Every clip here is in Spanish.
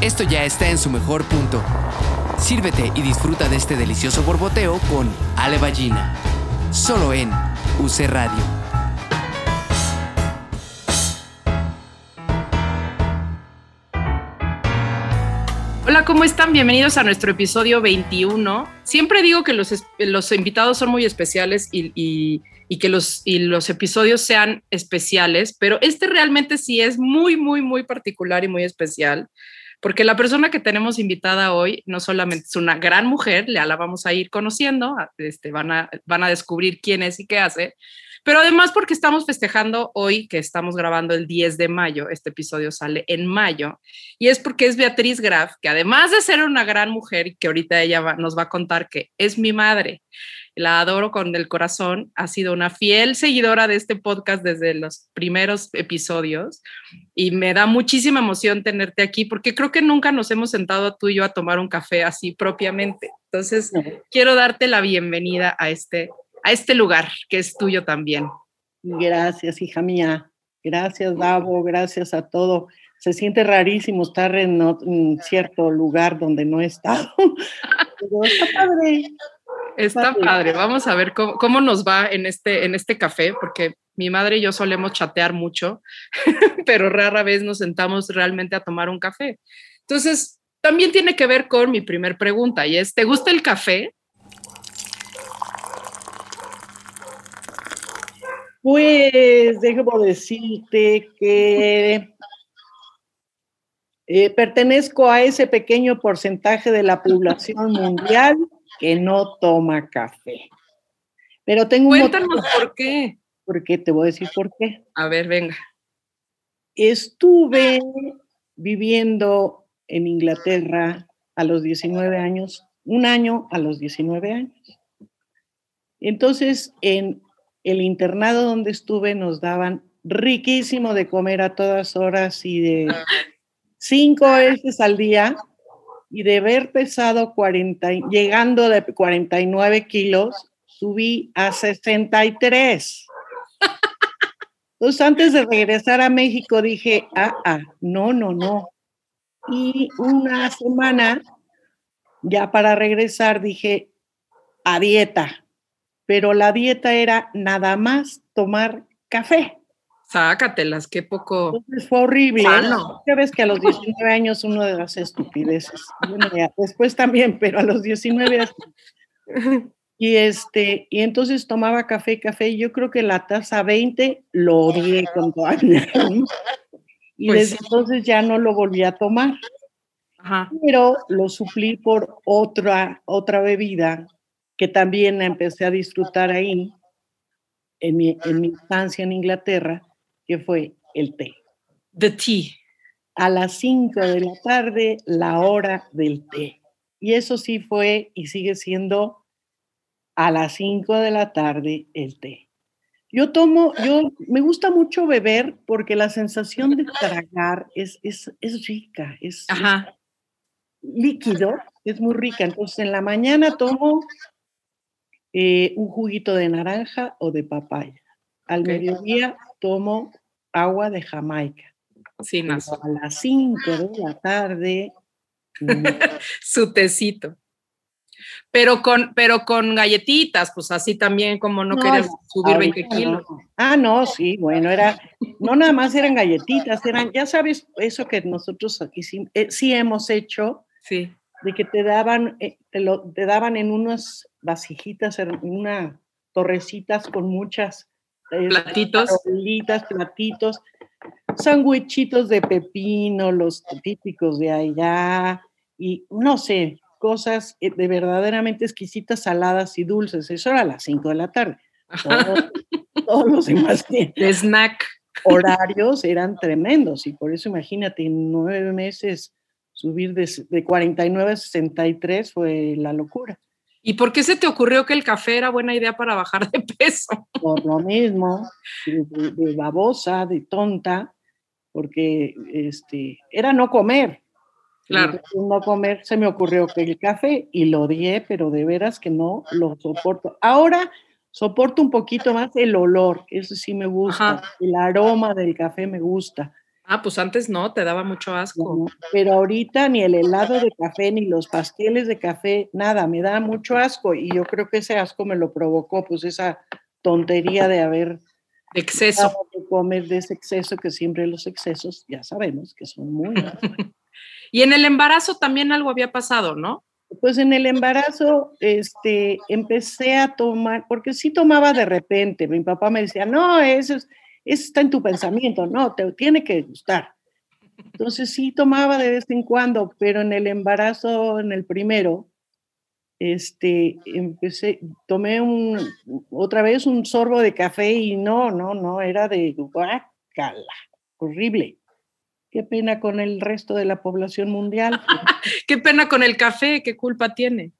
esto ya está en su mejor punto. Sírvete y disfruta de este delicioso borboteo con Ale Ballina. Solo en UC Radio. Hola, ¿cómo están? Bienvenidos a nuestro episodio 21. Siempre digo que los, los invitados son muy especiales y, y, y que los, y los episodios sean especiales, pero este realmente sí es muy, muy, muy particular y muy especial, porque la persona que tenemos invitada hoy no solamente es una gran mujer, ya la vamos a ir conociendo, este, van, a, van a descubrir quién es y qué hace, pero además porque estamos festejando hoy, que estamos grabando el 10 de mayo, este episodio sale en mayo, y es porque es Beatriz Graf, que además de ser una gran mujer, que ahorita ella nos va a contar que es mi madre, la adoro con el corazón, ha sido una fiel seguidora de este podcast desde los primeros episodios y me da muchísima emoción tenerte aquí porque creo que nunca nos hemos sentado tú y yo a tomar un café así propiamente. Entonces, quiero darte la bienvenida a este a este lugar que es tuyo también. Gracias, hija mía. Gracias, Davo. Gracias a todo. Se siente rarísimo estar en, un cierto lugar donde no he estado. Pero está padre. Está padre. Vamos a ver cómo, cómo, nos va en este, en este café, porque mi madre y yo solemos chatear mucho, pero rara vez nos sentamos realmente a tomar un café. Entonces, también tiene que ver con mi primer pregunta y es, ¿te gusta el café? Pues déjame decirte que eh, pertenezco a ese pequeño porcentaje de la población mundial que no toma café. Pero tengo Cuéntanos por qué. Porque te voy a decir por qué. A ver, venga. Estuve viviendo en Inglaterra a los 19 años, un año a los 19 años. Entonces, en el internado donde estuve nos daban riquísimo de comer a todas horas y de cinco veces al día y de haber pesado 40, llegando de 49 kilos, subí a 63. Entonces, antes de regresar a México, dije, ah, ah, no, no, no. Y una semana, ya para regresar, dije, a dieta pero la dieta era nada más tomar café. Sácatelas, qué poco. Entonces fue horrible. ¿no? Ya ves que a los 19 años uno de las estupideces. Bueno, ya, después también, pero a los 19 Y este, y entonces tomaba café, café, y yo creo que la taza 20 lo odié con toda Y pues desde entonces ya no lo volví a tomar. Ajá. Pero lo suplí por otra, otra bebida que también empecé a disfrutar ahí, en mi, en mi estancia en Inglaterra, que fue el té. The tea. A las 5 de la tarde, la hora del té. Y eso sí fue y sigue siendo a las 5 de la tarde el té. Yo tomo, yo me gusta mucho beber porque la sensación de tragar es, es, es rica, es, es, líquido, es muy rica. Entonces en la mañana tomo eh, un juguito de naranja o de papaya. Al mediodía tomo agua de Jamaica. Sí, A las 5 de la tarde. Su tecito. Pero con, pero con galletitas, pues así también como no, quieres subir 20 kilos. Ah, no, sí, bueno, era, no nada más eran galletitas, eran, ya sabes, eso que nosotros aquí sí, eh, sí hemos hecho, sí de que te daban, eh, te, lo, te daban en unas vasijitas, en una torrecitas con muchas platitos, platitos, sandwichitos de pepino, los típicos de allá, y no sé, cosas eh, de verdaderamente exquisitas, saladas y dulces. Eso era a las 5 de la tarde. Todos, los demás de snack horarios eran tremendos y por eso imagínate, en nueve meses subir de, de 49 a 63 fue la locura. ¿Y por qué se te ocurrió que el café era buena idea para bajar de peso? Por lo mismo, de, babosa, de tonta, porque este, era no comer. Claro. no comer, se me ocurrió que el café y lo odié, pero de veras que no lo soporto. Ahora soporto un poquito más el olor, eso sí me gusta, el aroma del café me gusta, Ah, pues antes no, te daba mucho asco. pero ahorita ni el helado de café, ni los pasteles de café, nada, me da mucho asco. Y yo creo que ese asco me lo provocó, pues esa tontería de haber exceso. De comer de ese exceso, que siempre los excesos, ya sabemos que son muy Y en el embarazo también algo había pasado, ¿no? Pues en el embarazo, este, empecé a tomar, porque sí tomaba de repente. Mi papá me decía, no, eso, es, eso está en tu pensamiento, no, te tiene que gustar. Entonces sí tomaba de vez en cuando, pero en el embarazo, en el primero, este, empecé, tomé un, otra vez un sorbo de café y no, no, no, era de guacala, horrible. Qué pena con el resto de la población mundial. qué pena con el café, qué culpa tiene.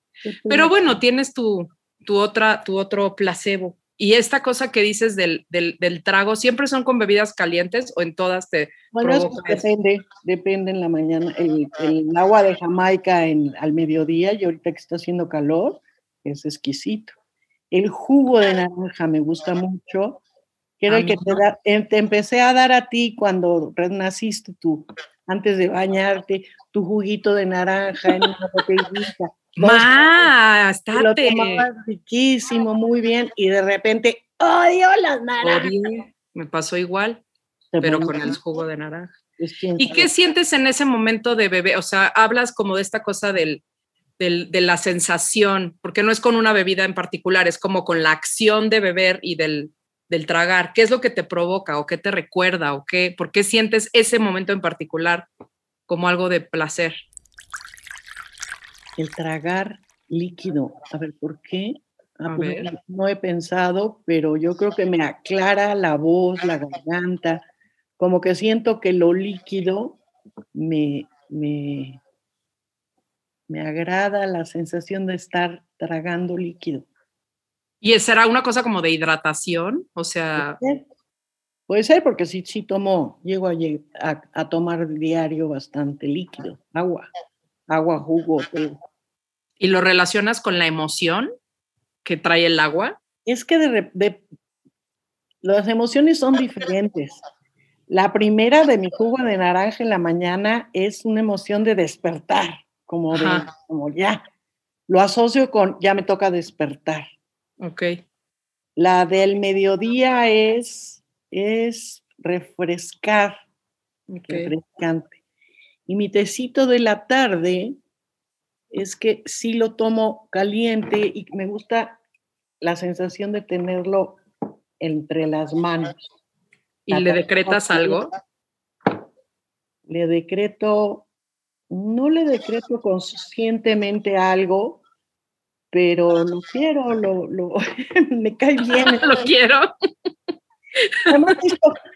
Pero bueno, tienes tu, tu, otra, tu otro placebo. Y esta cosa que dices del, del, trago, ¿siempre son con bebidas calientes o en todas te bueno, depende, depende en la mañana. El, el agua de Jamaica en, al mediodía y ahorita que está haciendo calor, es exquisito. El jugo de naranja me gusta mucho, que era el que te, da, eh, te empecé a dar a ti cuando naciste tú, antes de bañarte, tu juguito de naranja en una botellita. Más, Lo tomabas riquísimo, muy bien, y de repente, odio las naranjas. Me pasó igual, pero con el jugo de naranja. ¿Y qué sientes en ese momento de bebé? O sea, hablas como de esta cosa del, del, de la sensación, porque no es con una bebida en particular, es como con la acción de beber y del, del tragar. ¿Qué es lo que te provoca o qué te recuerda o qué, por qué sientes ese momento en particular como algo de placer? El tragar líquido. A ver, ¿por qué? Ah, pues, no he pensado, pero yo creo que me aclara la voz, la garganta, como que siento que lo líquido me, me, me agrada la sensación de estar tragando líquido. ¿Y será una cosa como de hidratación? O sea... Puede ser, porque sí, sí tomo, llego a, a, a tomar diario bastante líquido, agua, agua, jugo, todo. ¿Y lo relacionas con la emoción que trae el agua? Es que de, las emociones son diferentes. La primera de mi jugo de naranja en la mañana es una emoción de despertar, como de, como ya. Lo asocio con ya me toca despertar. Ok. La del mediodía es, es refrescar, refrescante. Y mi tecito de la tarde es que sí lo tomo caliente y me gusta la sensación de tenerlo entre las manos. ¿Y le decretas algo? Le decreto, no le decreto conscientemente algo, pero lo quiero, lo, lo me cae bien. lo quiero.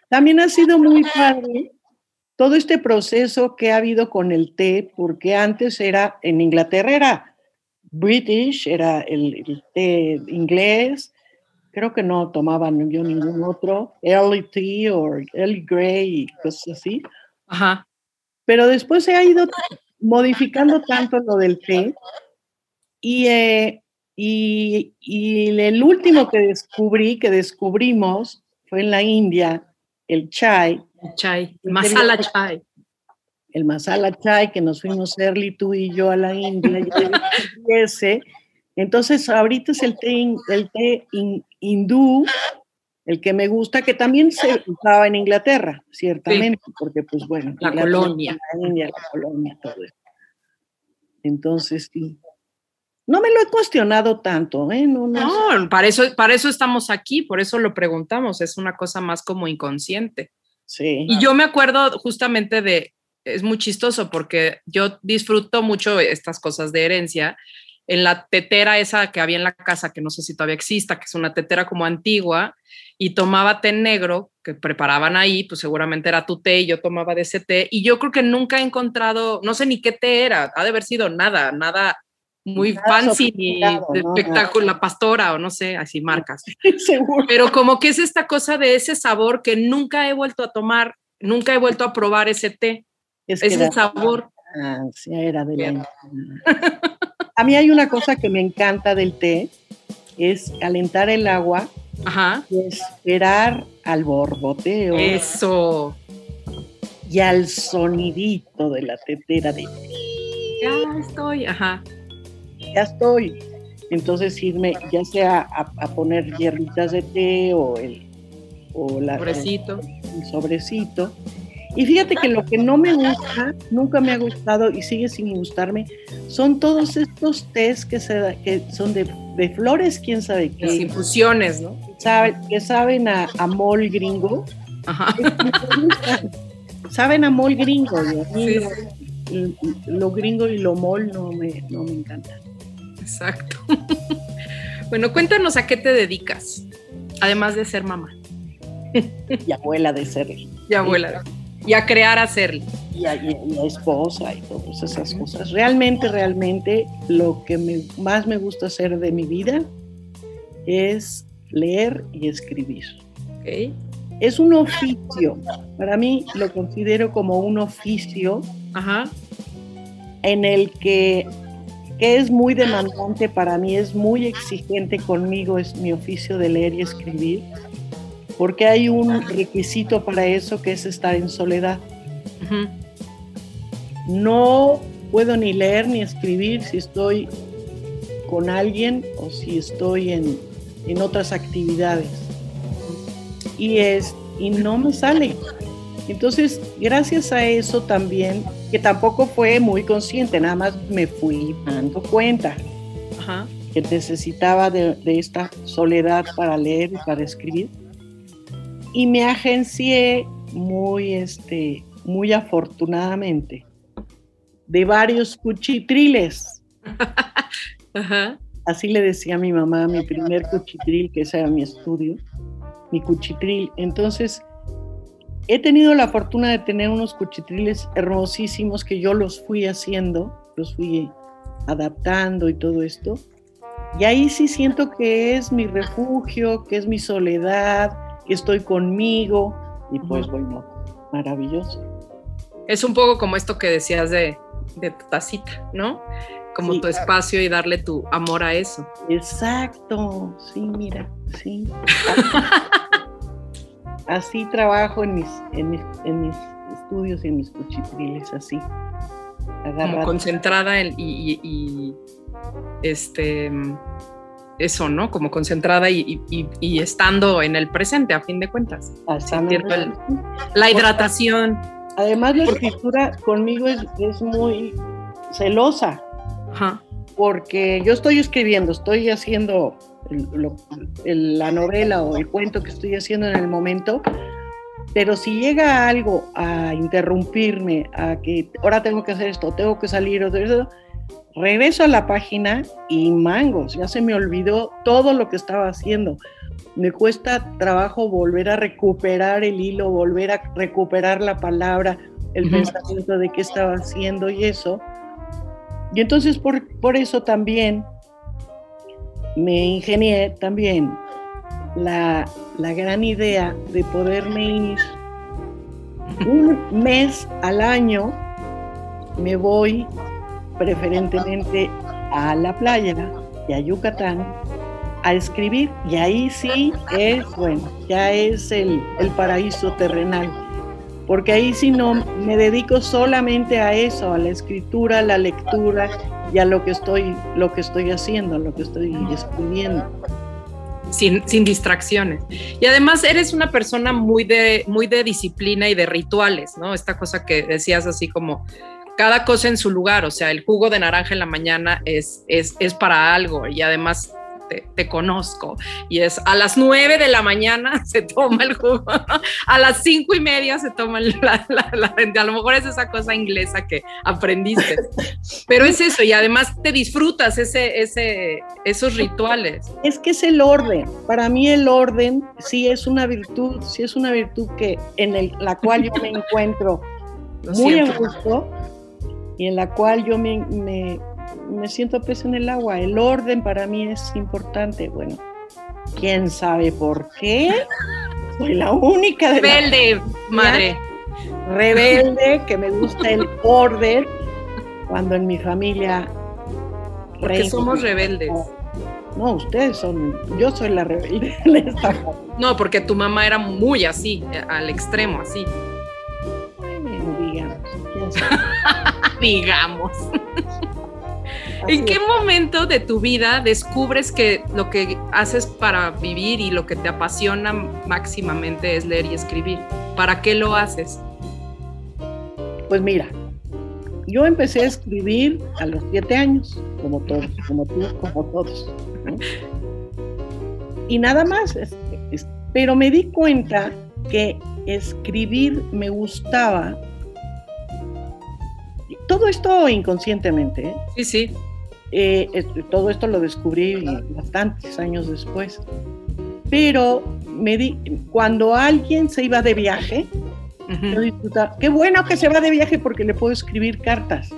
también ha sido muy padre todo este proceso que ha habido con el té, porque antes era, en Inglaterra era British, era el, té inglés, creo que no tomaban yo ningún otro, early tea o early grey y cosas así. Ajá. Pero después se ha ido modificando tanto lo del té y, eh, y, y el último que descubrí, que descubrimos, fue en la India, el chai, chai, masala chai. El masala chai que nos fuimos Early tú y yo a la India. ese. Entonces, ahorita es el té, el té hindú, el que me gusta, que también se usaba en Inglaterra, ciertamente, porque pues bueno, la colonia. La India, la colonia, todo eso. Entonces, sí. No me lo he cuestionado tanto, ¿eh? No, no, para, eso, para eso estamos aquí, por eso lo preguntamos, es una cosa más como inconsciente. Y yo me acuerdo justamente de, es muy chistoso porque yo disfruto mucho estas cosas de herencia. En la tetera esa que había en la casa, que no sé si todavía exista, que es una tetera como antigua, y tomaba té negro que preparaban ahí, pues seguramente era tu té y yo tomaba de ese té. Y yo creo que nunca he encontrado, no sé ni qué té era, ha de haber sido nada, nada muy fancy de espectáculo, la pastora o no sé, así marcas. Pero como que es esta cosa de ese sabor que nunca he vuelto a tomar, nunca he vuelto a probar ese té. Es ese sabor. era de a mí hay una cosa que me encanta del té, es calentar el agua y esperar al borboteo. Eso. y al sonidito de la tetera de ya estoy, ajá. Ya estoy. Entonces irme ya sea a, poner hierbitas de té o el o la, sobrecito. El, sobrecito. Y fíjate que lo que no me gusta, nunca me ha gustado y sigue sin gustarme, son todos estos tés que, se, que son de, de flores, quién sabe qué. Las infusiones, ¿no? que saben a, a mol gringo. Ajá. saben a mol gringo. Lo gringo y lo mol no me, no me encanta. Exacto. bueno, cuéntanos a qué te dedicas, además de ser mamá. y abuela de serle. Y abuela. Y a crear hacerle. Y a, y, esposa y todas esas cosas. Realmente, realmente, lo que más me gusta hacer de mi vida es leer y escribir. Es un oficio. Para mí lo considero como un oficio en el que, que es muy demandante para mí, es muy exigente conmigo, es mi oficio de leer y escribir, porque hay un requisito para eso que es estar en soledad. No puedo ni leer ni escribir si estoy con alguien o si estoy en, en otras actividades. Y, es, y no me sale. Entonces, gracias a eso también, que tampoco fue muy consciente, nada más me fui dando cuenta que necesitaba de, esta soledad para leer y para escribir. Y me agencié muy, este, muy afortunadamente de varios cuchitriles. Ajá. Así le decía a mi mamá, mi primer cuchitril, que ese era mi estudio, mi cuchitril. Entonces, he tenido la fortuna de tener unos cuchitriles hermosísimos que yo los fui haciendo, los fui adaptando y todo esto. Y ahí sí siento que es mi refugio, que es mi soledad, que estoy conmigo. Y pues bueno, maravilloso. Es un poco como esto que decías de, de tu tacita, ¿no? como tu espacio y darle tu amor a eso. Exacto, sí, mira, sí. así trabajo en mis, en mis, en mis estudios y en mis cuchitriles, así. Como concentrada en, y, este eso, ¿no? Como concentrada y, estando en el presente, a fin de cuentas. Así la hidratación. Además, la escritura conmigo es, es muy celosa. Porque yo estoy escribiendo, estoy haciendo la novela o el cuento que estoy haciendo en el momento, pero si llega algo a interrumpirme, a que ahora tengo que hacer esto, tengo que salir, o eso, regreso a la página y mangos, ya se me olvidó todo lo que estaba haciendo. Me cuesta trabajo volver a recuperar el hilo, volver a recuperar la palabra, el pensamiento de qué estaba haciendo y eso. Y entonces por, por eso también me ingenié también la, la gran idea de poderme ir. Un mes al año, me voy preferentemente a la playa y a Yucatán a escribir y ahí sí es, bueno, ya es el, el paraíso terrenal porque ahí si no me dedico solamente a eso, a la escritura, a la lectura y a lo que estoy, lo que estoy haciendo, lo que estoy escribiendo. Sin, distracciones. Y además eres una persona muy de, muy de disciplina y de rituales, ¿no? Esta cosa que decías así como cada cosa en su lugar, o sea, el jugo de naranja en la mañana es, es, es para algo y además te, conozco. Y es a las nueve de la mañana se toma el jugo, a las cinco y media se toma la, la, A lo mejor es esa cosa inglesa que aprendiste. Pero es eso, y además te disfrutas ese, ese, esos rituales. Es que es el orden. Para mí el orden sí es una virtud, sí es una virtud que en el, la cual yo me encuentro muy a gusto y en la cual yo me, me me siento pez en el agua. El orden para mí es importante. Bueno, quién sabe por qué. Soy la única de rebelde, madre. Rebelde, que me gusta el orden. Cuando en mi familia. Porque somos rebeldes. No, ustedes son. Yo soy la rebelde. no, porque tu mamá era muy así, al extremo, así. digamos. ¿En qué momento de tu vida descubres que lo que haces para vivir y lo que te apasiona máximamente es leer y escribir? ¿Para qué lo haces? Pues mira, yo empecé a escribir a los siete años, como todos, como tú, como todos. Y nada más, pero me di cuenta que escribir me gustaba. Todo esto inconscientemente. ¿eh? Sí, sí. Eh, todo esto lo descubrí bastantes años después. Pero me di, cuando alguien se iba de viaje, yo disfrutaba. Qué bueno que se va de viaje porque le puedo escribir cartas.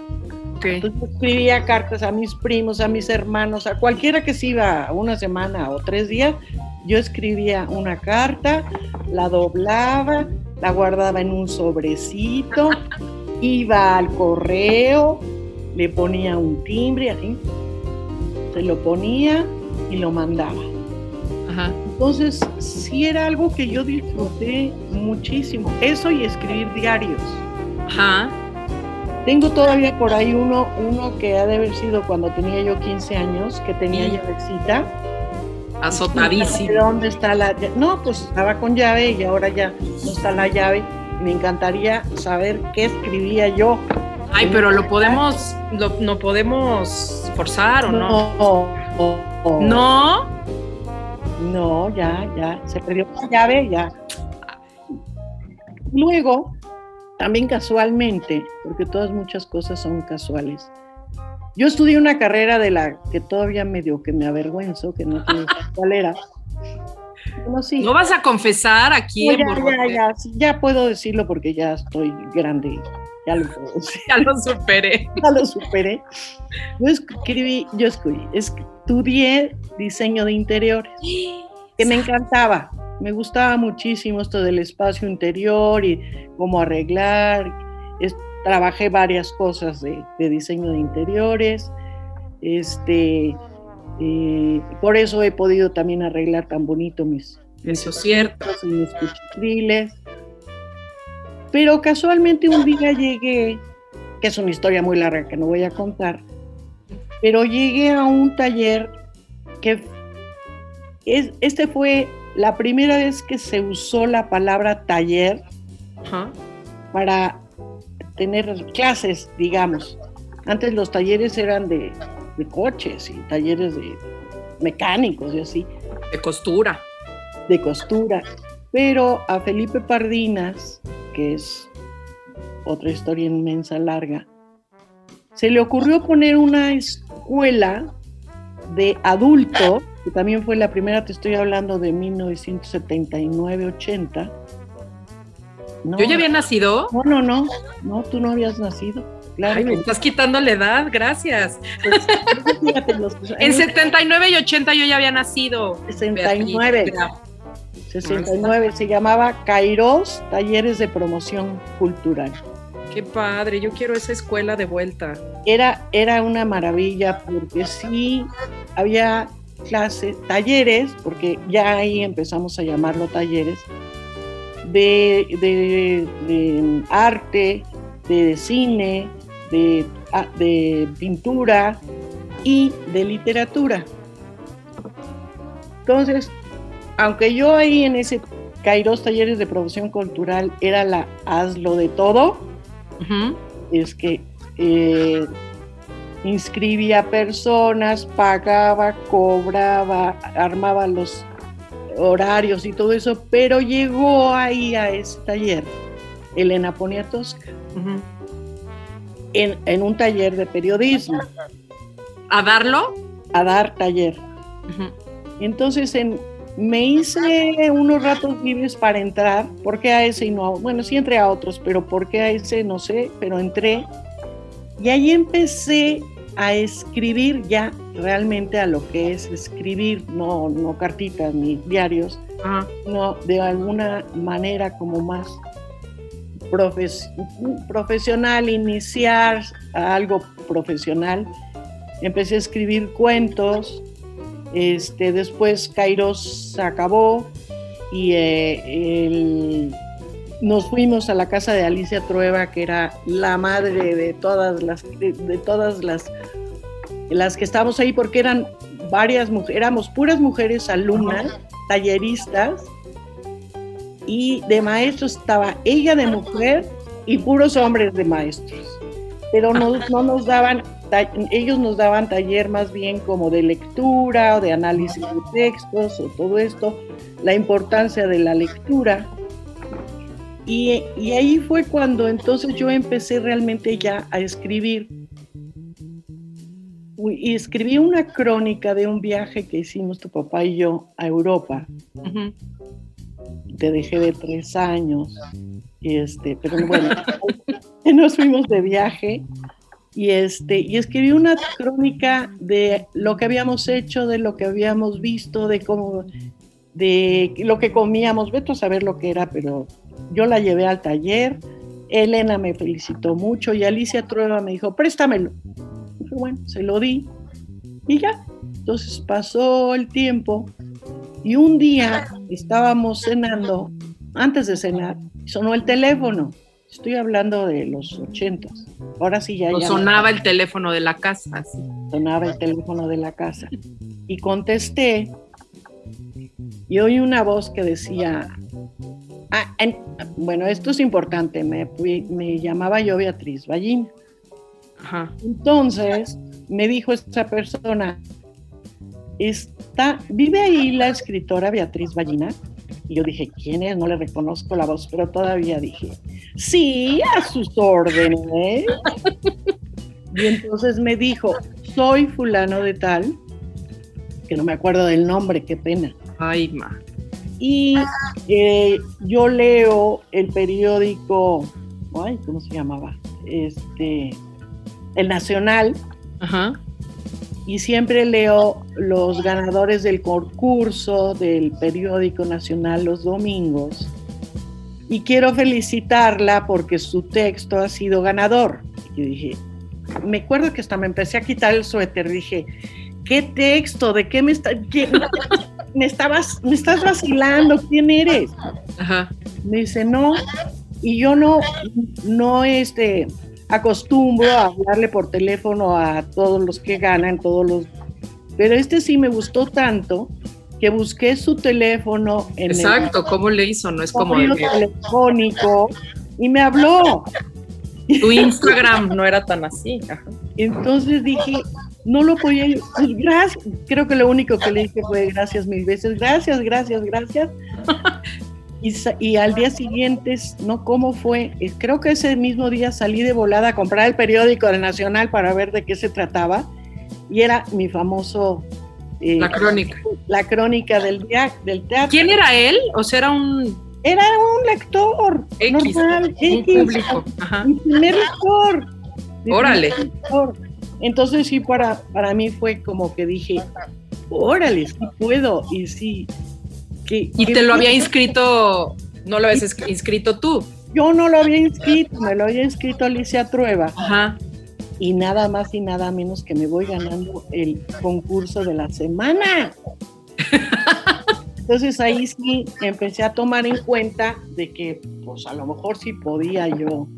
Entonces escribía cartas a mis primos, a mis hermanos, a cualquiera que se iba una semana o tres días. Yo escribía una carta, la doblaba, la guardaba en un sobrecito, iba al correo, le ponía un timbre, así, se lo ponía y lo mandaba. Entonces, sí era algo que yo disfruté muchísimo. Eso y escribir diarios. Ajá. Tengo todavía por ahí uno, uno que ha de haber sido cuando tenía yo 15 años, que tenía llavecita. Azotadísimo. ¿Dónde está la No, pues estaba con llave y ahora ya no está la llave. Me encantaría saber qué escribía yo. Ay, pero lo podemos, lo, no podemos forzar o no. No. No. No, ya, ya. Se perdió la llave, ya. Luego, también casualmente, porque todas muchas cosas son casuales. Yo estudié una carrera de la que todavía medio que me avergüenzo, que no sé cuál era. No, vas a confesar aquí. ya, ya, ya, ya, puedo decirlo porque ya estoy grande. Ya lo Ya lo superé. Ya lo superé. Yo escribí, yo estudié diseño de interiores, que me encantaba. Me gustaba muchísimo esto del espacio interior y cómo arreglar. trabajé varias cosas de, diseño de interiores. Este, eh, por eso he podido también arreglar tan bonito mis, eso cierto. mis cuchitriles. Pero casualmente un día llegué, que es una historia muy larga que no voy a contar, pero llegué a un taller que es, este fue la primera vez que se usó la palabra taller para tener clases, digamos. Antes los talleres eran de, coches y talleres de mecánicos y así. De costura. De costura. Pero a Felipe Pardinas, que es otra historia inmensa, larga, se le ocurrió poner una escuela de adulto que también fue la primera, te estoy hablando de 1979-80. ¿Yo ya había nacido? No, no, no, no, tú no habías nacido. Claro. Ay, me estás quitando la edad, gracias. Pues, en 79 y 80 yo ya había nacido. 69. 69, se llamaba Kairos Talleres de Promoción Cultural. Qué padre, yo quiero esa escuela de vuelta. Era, era una maravilla porque sí había clases, talleres, porque ya ahí empezamos a llamarlo talleres, de, arte, de cine, ah, de, pintura y de literatura. Entonces, aunque yo ahí en ese Kairos Talleres de Producción Cultural era la hazlo de todo, es que eh, inscribía personas, pagaba, cobraba, armaba los horarios y todo eso, pero llegó ahí a ese taller Elena Poniatowska en, un taller de periodismo. ¿A darlo? A dar taller. Entonces en, me hice unos ratos libres para entrar, ¿por qué a ese y no a Bueno, sí entré a otros, pero ¿por qué a ese? No sé, pero entré. Y ahí empecé a escribir ya realmente a lo que es escribir, no, no cartitas ni diarios, no de alguna manera como más profesional, iniciar algo profesional. Empecé a escribir cuentos, este, después Kairos se acabó y eh, nos fuimos a la casa de Alicia Trueba, que era la madre de todas las, de, todas las, las que estábamos ahí, porque eran varias mujeres, éramos puras mujeres alumnas, talleristas, y de maestros estaba ella de mujer y puros hombres de maestros. Pero no, no nos daban, ellos nos daban taller más bien como de lectura o de análisis de textos o todo esto, la importancia de la lectura. Y, y, ahí fue cuando entonces yo empecé realmente ya a escribir. Y escribí una crónica de un viaje que hicimos tu papá y yo a Europa. Te dejé de tres años. Este, pero bueno, nos fuimos de viaje y este y escribí una crónica de lo que habíamos hecho, de lo que habíamos visto, de cómo de lo que comíamos, vete a saber lo que era, pero yo la llevé al taller, Elena me felicitó mucho y Alicia Trueba me dijo, préstamelo. Y bueno, se lo di y ya. Entonces pasó el tiempo y un día estábamos cenando, antes de cenar, sonó el teléfono. Estoy hablando de los ochentas. Ahora sí ya. sonaba el teléfono de la casa. Sonaba el teléfono de la casa. Y contesté y oí una voz que decía, ah, bueno, esto es importante, me, me llamaba yo Beatriz Ballina. Entonces me dijo esta persona, está, ¿vive ahí la escritora Beatriz Ballina? Y yo dije, ¿quién es? No le reconozco la voz, pero todavía dije, sí, a sus órdenes. y entonces me dijo, soy fulano de tal, que no me acuerdo del nombre, qué pena. Ay, ma. Y eh, yo leo el periódico, ay, ¿cómo se llamaba? Este, El Nacional. Ajá y siempre leo los ganadores del concurso del periódico nacional los domingos y quiero felicitarla porque su texto ha sido ganador. Y dije, me acuerdo que hasta me empecé a quitar el suéter, dije, ¿qué texto? ¿De qué me está me estabas me estás vacilando? ¿Quién eres? Me dice, "No." Y yo no no este acostumbro a hablarle por teléfono a todos los que ganan, todos los... Pero este sí me gustó tanto que busqué su teléfono en Exacto, ¿cómo le hizo? No es como el telefónico y me habló. Tu Instagram no era tan así. Entonces dije, no lo podía, pues gracias, creo que lo único que le dije fue gracias mil veces, gracias, gracias, gracias. Y, al día siguiente, no cómo fue, eh, creo que ese mismo día salí de volada a comprar el periódico del Nacional para ver de qué se trataba y era mi famoso... Eh, la crónica. La crónica del, del teatro. ¿Quién era él? O sea, era un... Era un lector. normal, un público. Mi primer lector. Órale. Entonces sí, para, para mí fue como que dije, órale, sí puedo. Y sí, y te lo había inscrito, no lo habías inscrito tú. Yo no lo había inscrito, me lo había inscrito Alicia Trueba. Ajá. Y nada más y nada menos que me voy ganando el concurso de la semana. Entonces ahí sí empecé a tomar en cuenta de que pues a lo mejor sí podía yo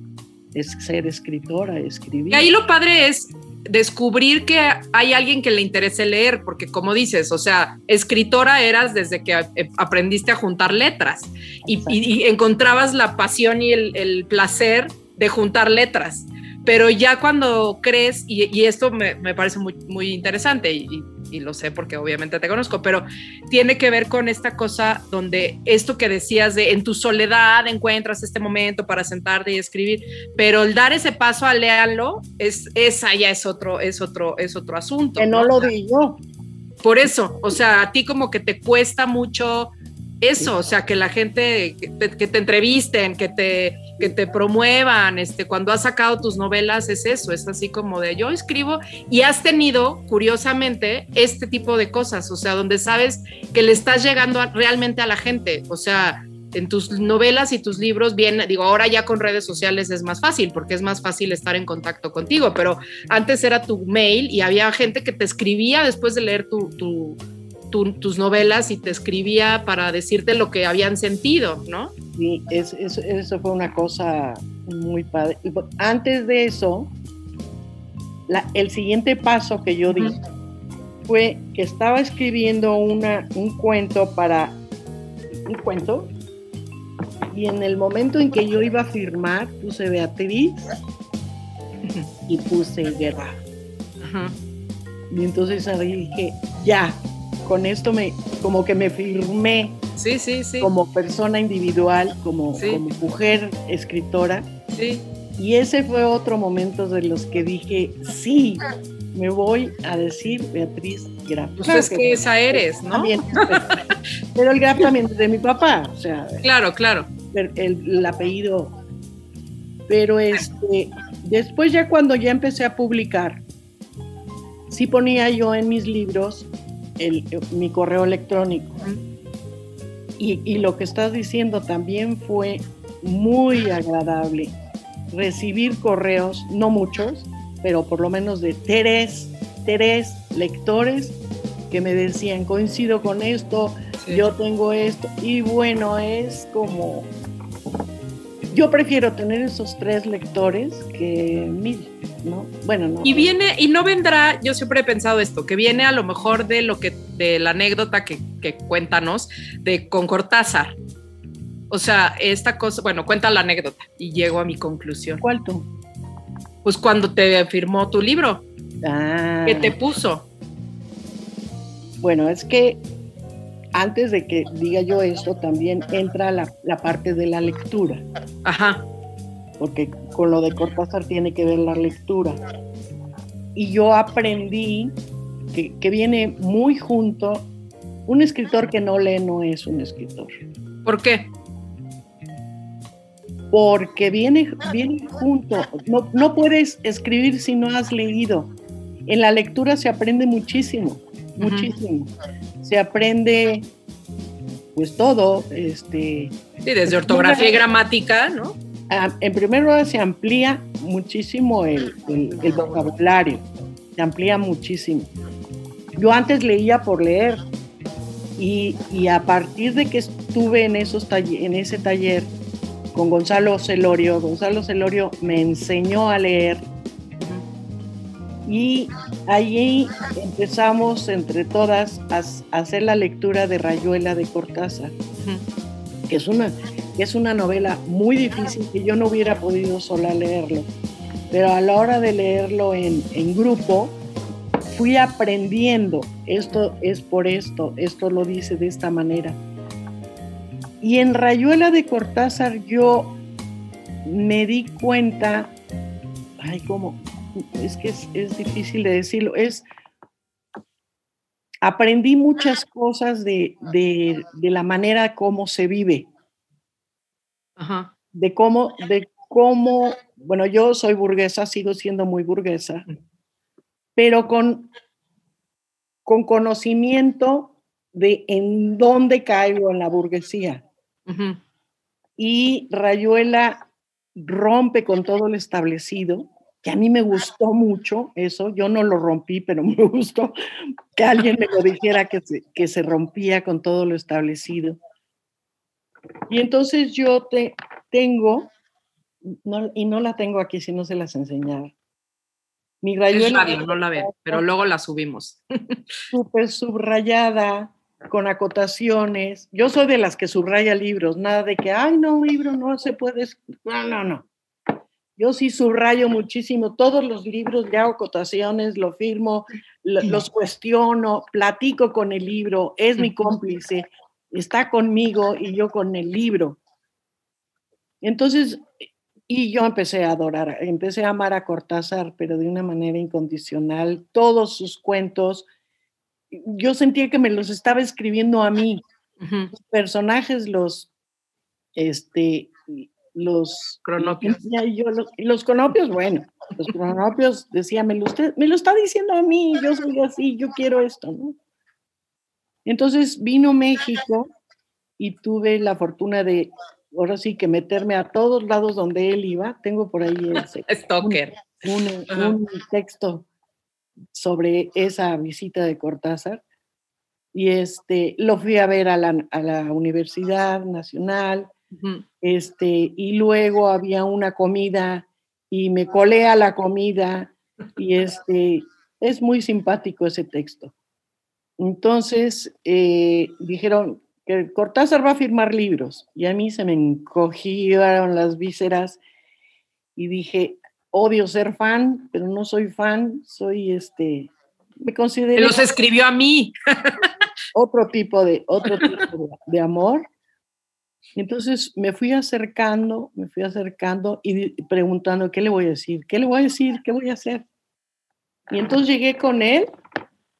ser escritora, escribir. Y ahí lo padre es descubrir que hay alguien que le interese leer, porque como dices, o sea, escritora eras desde que eh, aprendiste a juntar letras y, encontrabas la pasión y el, placer de juntar letras. Pero ya cuando crees, y, esto me, parece muy, muy interesante, y, y lo sé porque obviamente te conozco, pero tiene que ver con esta cosa donde esto que decías de en tu soledad encuentras este momento para sentarte y escribir, pero el dar ese paso a leerlo es esa ya es otro es otro es otro asunto. Que no, lo digo. Por eso, o sea, a ti como que te cuesta mucho eso, o sea, que la gente, que te, entrevisten, que te, que te promuevan, este, cuando has sacado tus novelas es eso, es así como de yo escribo y has tenido, curiosamente, este tipo de cosas, o sea, donde sabes que le estás llegando realmente a la gente, o sea, en tus novelas y tus libros, bien, digo, ahora ya con redes sociales es más fácil porque es más fácil estar en contacto contigo, pero antes era tu mail y había gente que te escribía después de leer tu tus novelas y te escribía para decirte lo que habían sentido, ¿no? Sí, eso fue una cosa muy padre. Antes de eso, el siguiente paso que yo di fue que estaba escribiendo una, un cuento para un cuento y en el momento en que yo iba a firmar puse Beatriz y puse guerra. Y entonces ahí dije, ya, con esto me, como que me firmé sí, sí, sí. como persona individual, como, como mujer escritora. Sí. Y ese fue otro momento de los que dije, sí, me voy a decir Beatriz Graf. Pues es que, esa eres, ¿no? pero el Graf también es de mi papá, o sea. Claro, claro. El, el, apellido. Pero este, después ya cuando ya empecé a publicar, sí ponía yo en mis libros el, mi correo electrónico. Y, y lo que estás diciendo también fue muy agradable. Recibir correos, no muchos, pero por lo menos de tres, tres lectores que me decían, coincido con esto, yo tengo esto, y bueno, es como, yo prefiero tener esos tres lectores que mil, ¿no? Bueno, no. Y viene, y no vendrá, yo siempre he pensado esto, que viene a lo mejor de lo que, de la anécdota que, que cuéntanos de con Cortázar. O sea, esta cosa, bueno, cuenta la anécdota y llego a mi conclusión. ¿Cuál tú? Pues cuando te firmó tu libro. Ah. ¿Qué te puso? Bueno, es que antes de que diga yo esto, también entra la, parte de la lectura. Ajá. Porque con lo de Cortázar tiene que ver la lectura. Y yo aprendí que, que viene muy junto. Un escritor que no lee no es un escritor. ¿Por qué? porque viene, viene junto. No, no puedes escribir si no has leído. En la lectura se aprende muchísimo, muchísimo. Se aprende pues todo, este... Sí, desde ortografía y gramática, ¿no? Ah, en primer lugar se amplía muchísimo el, el, vocabulario, se amplía muchísimo. Yo antes leía por leer y, y a partir de que estuve en, esos en ese taller con Gonzalo Celorio. Gonzalo Celorio me enseñó a leer y allí empezamos entre todas a, hacer la lectura de Rayuela de Cortázar, que, es una, que es una novela muy difícil que yo no hubiera podido sola leerlo, pero a la hora de leerlo en, en grupo, fui aprendiendo, esto es por esto, esto lo dice de esta manera. Y en Rayuela de Cortázar yo me di cuenta, ay, cómo, es que es, difícil de decirlo, es, aprendí muchas cosas de, la manera como se vive, de cómo, de cómo, bueno, yo soy burguesa, sigo siendo muy burguesa, pero con, con conocimiento de en dónde caigo en la burguesía. Y Rayuela rompe con todo lo establecido, que a mí me gustó mucho eso, yo no lo rompí, pero me gustó que alguien me lo dijera que se, que se rompía con todo lo establecido. Y entonces yo te, tengo, y no la tengo aquí si no se las enseñara. Mi rayuela. no la ve, pero luego la subimos. Súper subrayada, con acotaciones. Yo soy de las que subraya libros, nada de que, ay, no, libro no se puede. No, no, no. Yo sí subrayo muchísimo todos los libros, le hago acotaciones, lo firmo, los cuestiono, platico con el libro, es mi cómplice, está conmigo y yo con el libro. Entonces, y yo empecé a adorar, empecé a amar a Cortázar, pero de una manera incondicional, todos sus cuentos, yo sentía que me los estaba escribiendo a mí. Los personajes, los, este, los cronopios. Yo, los, los cronopios, bueno, los cronopios decía, me lo, usted, me lo está diciendo a mí, yo soy así, yo quiero esto, ¿no? Entonces vino México y tuve la fortuna de, ahora sí, que meterme a todos lados donde él iba. Tengo por ahí ese, un, un texto sobre esa visita de Cortázar. y este, lo fui a ver a la, a la Universidad Nacional, este, y luego había una comida y me colé a la comida y este, es muy simpático ese texto. Entonces eh, dijeron que Cortázar va a firmar libros y a mí se me encogieron las vísceras y dije, odio ser fan, pero no soy fan, soy este, me considero... Los escribió a mí. otro tipo de, otro tipo de amor entonces me fui acercando, me fui acercando y preguntando, ¿qué le voy a decir? ¿Qué le voy a decir? ¿Qué voy a hacer? Y entonces llegué con él,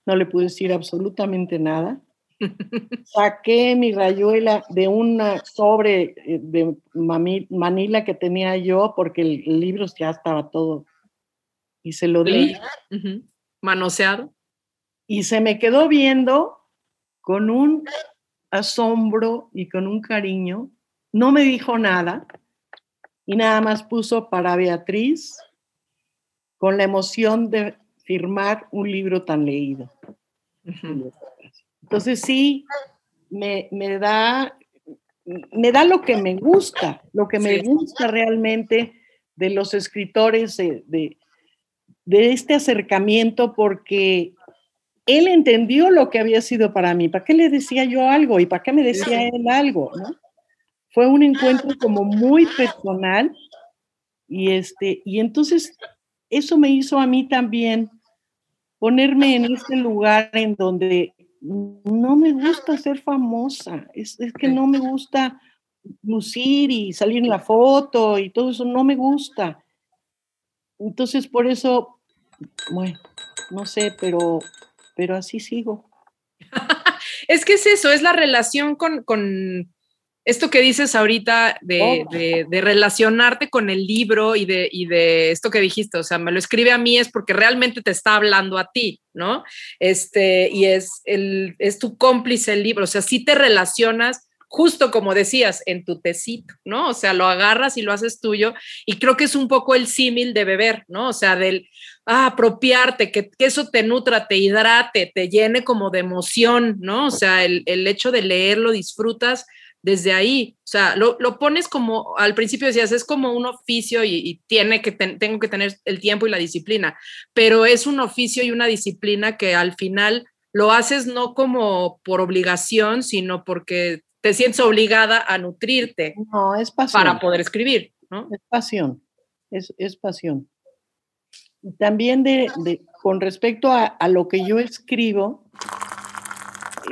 no le pude decir absolutamente nada. Saqué mi rayuela de una sobre eh, de Manila que tenía yo, porque el, libro ya estaba todo. Y se lo di. Manoseado. Y se me quedó viendo con un asombro y con un cariño. No me dijo nada y nada más puso para Beatriz con la emoción de firmar un libro tan leído. Entonces sí, me, da, me da lo que me gusta, lo que me gusta realmente de los escritores de, de este acercamiento, porque él entendió lo que había sido para mí. ¿Para qué le decía yo algo y para qué me decía él algo? Fue un encuentro como muy personal y, este, y entonces eso me hizo a mí también ponerme en este lugar en donde no me gusta ser famosa, es, es que no me gusta lucir y salir en la foto y todo eso, no me gusta. Entonces por eso, bueno, no sé, pero pero así sigo. es que es eso, es la relación con, esto que dices ahorita de, relacionarte con el libro y de, de esto que dijiste, o sea, me lo escribe a mí es porque realmente te está hablando a ti, ¿no? Este, y es, el, es tu cómplice el libro, o sea, sí te relacionas justo como decías, en tu tecito, ¿no? O sea, lo agarras y lo haces tuyo. Y creo que es un poco el símil de beber, ¿no? O sea, del ah, apropiarte, que, eso te nutra, te hidrate, te llene como de emoción, ¿no? O sea, el, hecho de leerlo, disfrutas desde ahí. O sea, lo, pones como, al principio decías, es como un oficio y, tiene que tengo que tener el tiempo y la disciplina, pero es un oficio y una disciplina que al final lo haces no como por obligación, sino porque te sientes obligada a nutrirte no, es pasión. para poder escribir, ¿no? Es pasión, es, es pasión. También de, con respecto a, lo que yo escribo,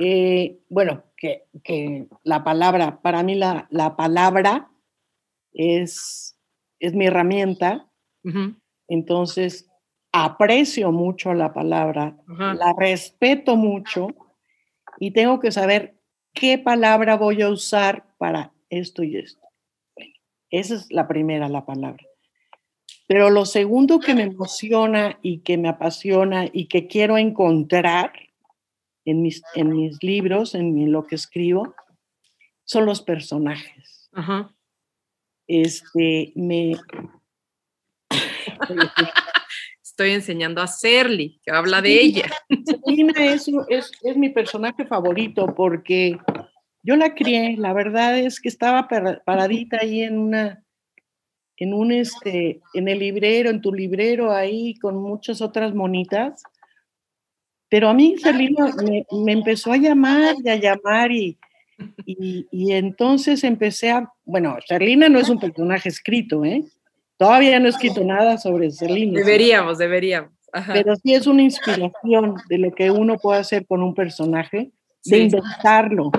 eh, bueno, que, la palabra, para mí la, palabra es, es mi herramienta, entonces aprecio mucho la palabra, la respeto mucho y tengo que saber ¿qué palabra voy a usar para esto y esto? esa es la primera, la palabra. Pero lo segundo que me emociona y que me apasiona y que quiero encontrar en mis, en mis libros, en lo que escribo, son los personajes. Este, me... estoy enseñando a Serly, que habla de ella. Selina es, es, es, mi personaje favorito porque yo la crié, la verdad es que estaba paradita ahí en una, en un este, en el librero, en tu librero ahí con muchas otras monitas. Pero a mí Selina me, me empezó a llamar y a llamar y, y, y, entonces empecé a, bueno, Serlina no es un personaje escrito, ¿eh? Todavía no he escrito nada sobre Selina. Deberíamos, deberíamos. Pero sí es una inspiración de lo que uno puede hacer con un personaje, de inventarlo,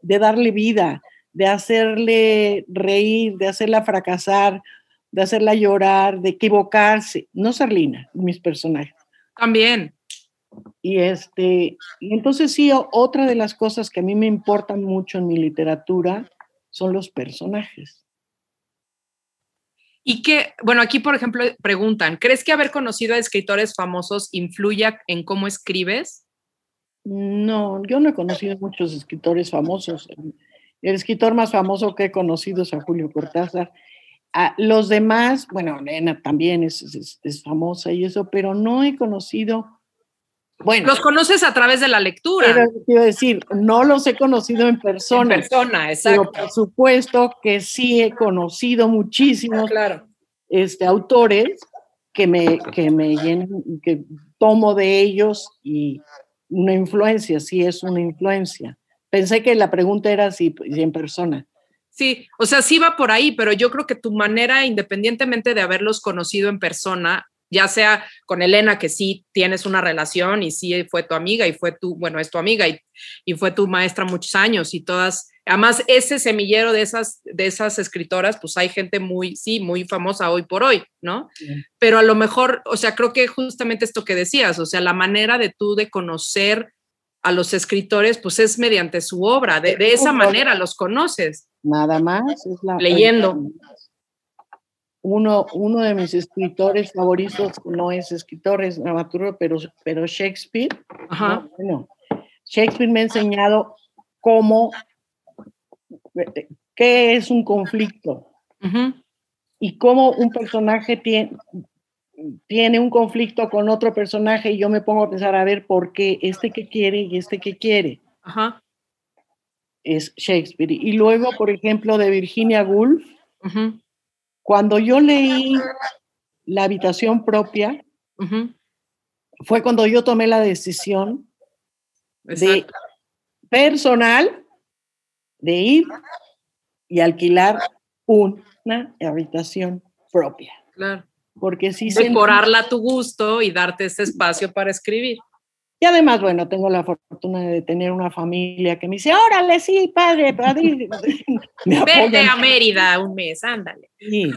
de darle vida, de hacerle reír, de hacerla fracasar, de hacerla llorar, de equivocarse. No Serlina, mis personajes. También. Y este, y entonces sí, otra de las cosas que a mí me importan mucho en mi literatura son los personajes. Y que, bueno, aquí por ejemplo preguntan, ¿crees que haber conocido a escritores famosos influya en cómo escribes? No, yo no he conocido muchos escritores famosos. El escritor más famoso que he conocido es a Julio Cortázar. A los demás, bueno, Nena también es, es, famosa y eso, pero no he conocido Bueno. Los conoces a través de la lectura. Pero quiero decir, no los he conocido en persona. En persona, exacto. Pero por supuesto que sí he conocido muchísimos claro. este, autores que me, que me llenan, que tomo de ellos y una influencia, sí es una influencia. Pensé que la pregunta era si, si en persona. Sí, o sea, sí va por ahí, pero yo creo que tu manera, independientemente de haberlos conocido en persona, ya sea con Elena, que sí tienes una relación y sí fue tu amiga y fue tu, bueno, es tu amiga y, y fue tu maestra muchos años y todas, además ese semillero de esas, de esas escritoras, pues hay gente muy, sí, muy famosa hoy por hoy, ¿no? Pero a lo mejor, o sea, creo que justamente esto que decías, o sea, la manera de tú de conocer a los escritores, pues es mediante su obra, de, de esa manera los conoces. Nada más. Es la, Leyendo uno, uno de mis escritores favoritos no es escritor, es dramaturgo, pero, pero Shakespeare. Bueno, Shakespeare me ha enseñado cómo, qué es un conflicto y cómo un personaje tiene, tiene un conflicto con otro personaje y yo me pongo a pensar a ver por qué este que quiere y este que quiere. Es Shakespeare. Y luego, por ejemplo, de Virginia Woolf. Cuando yo leí La habitación propia, fue cuando yo tomé la decisión de personal de ir y alquilar una habitación propia. Claro. Porque sí Decorarla a tu gusto y darte ese espacio para escribir. Y además, bueno, tengo la fortuna de tener una familia que me dice, órale, sí, padre, padre. Vete a Mérida un mes, ándale. Sí,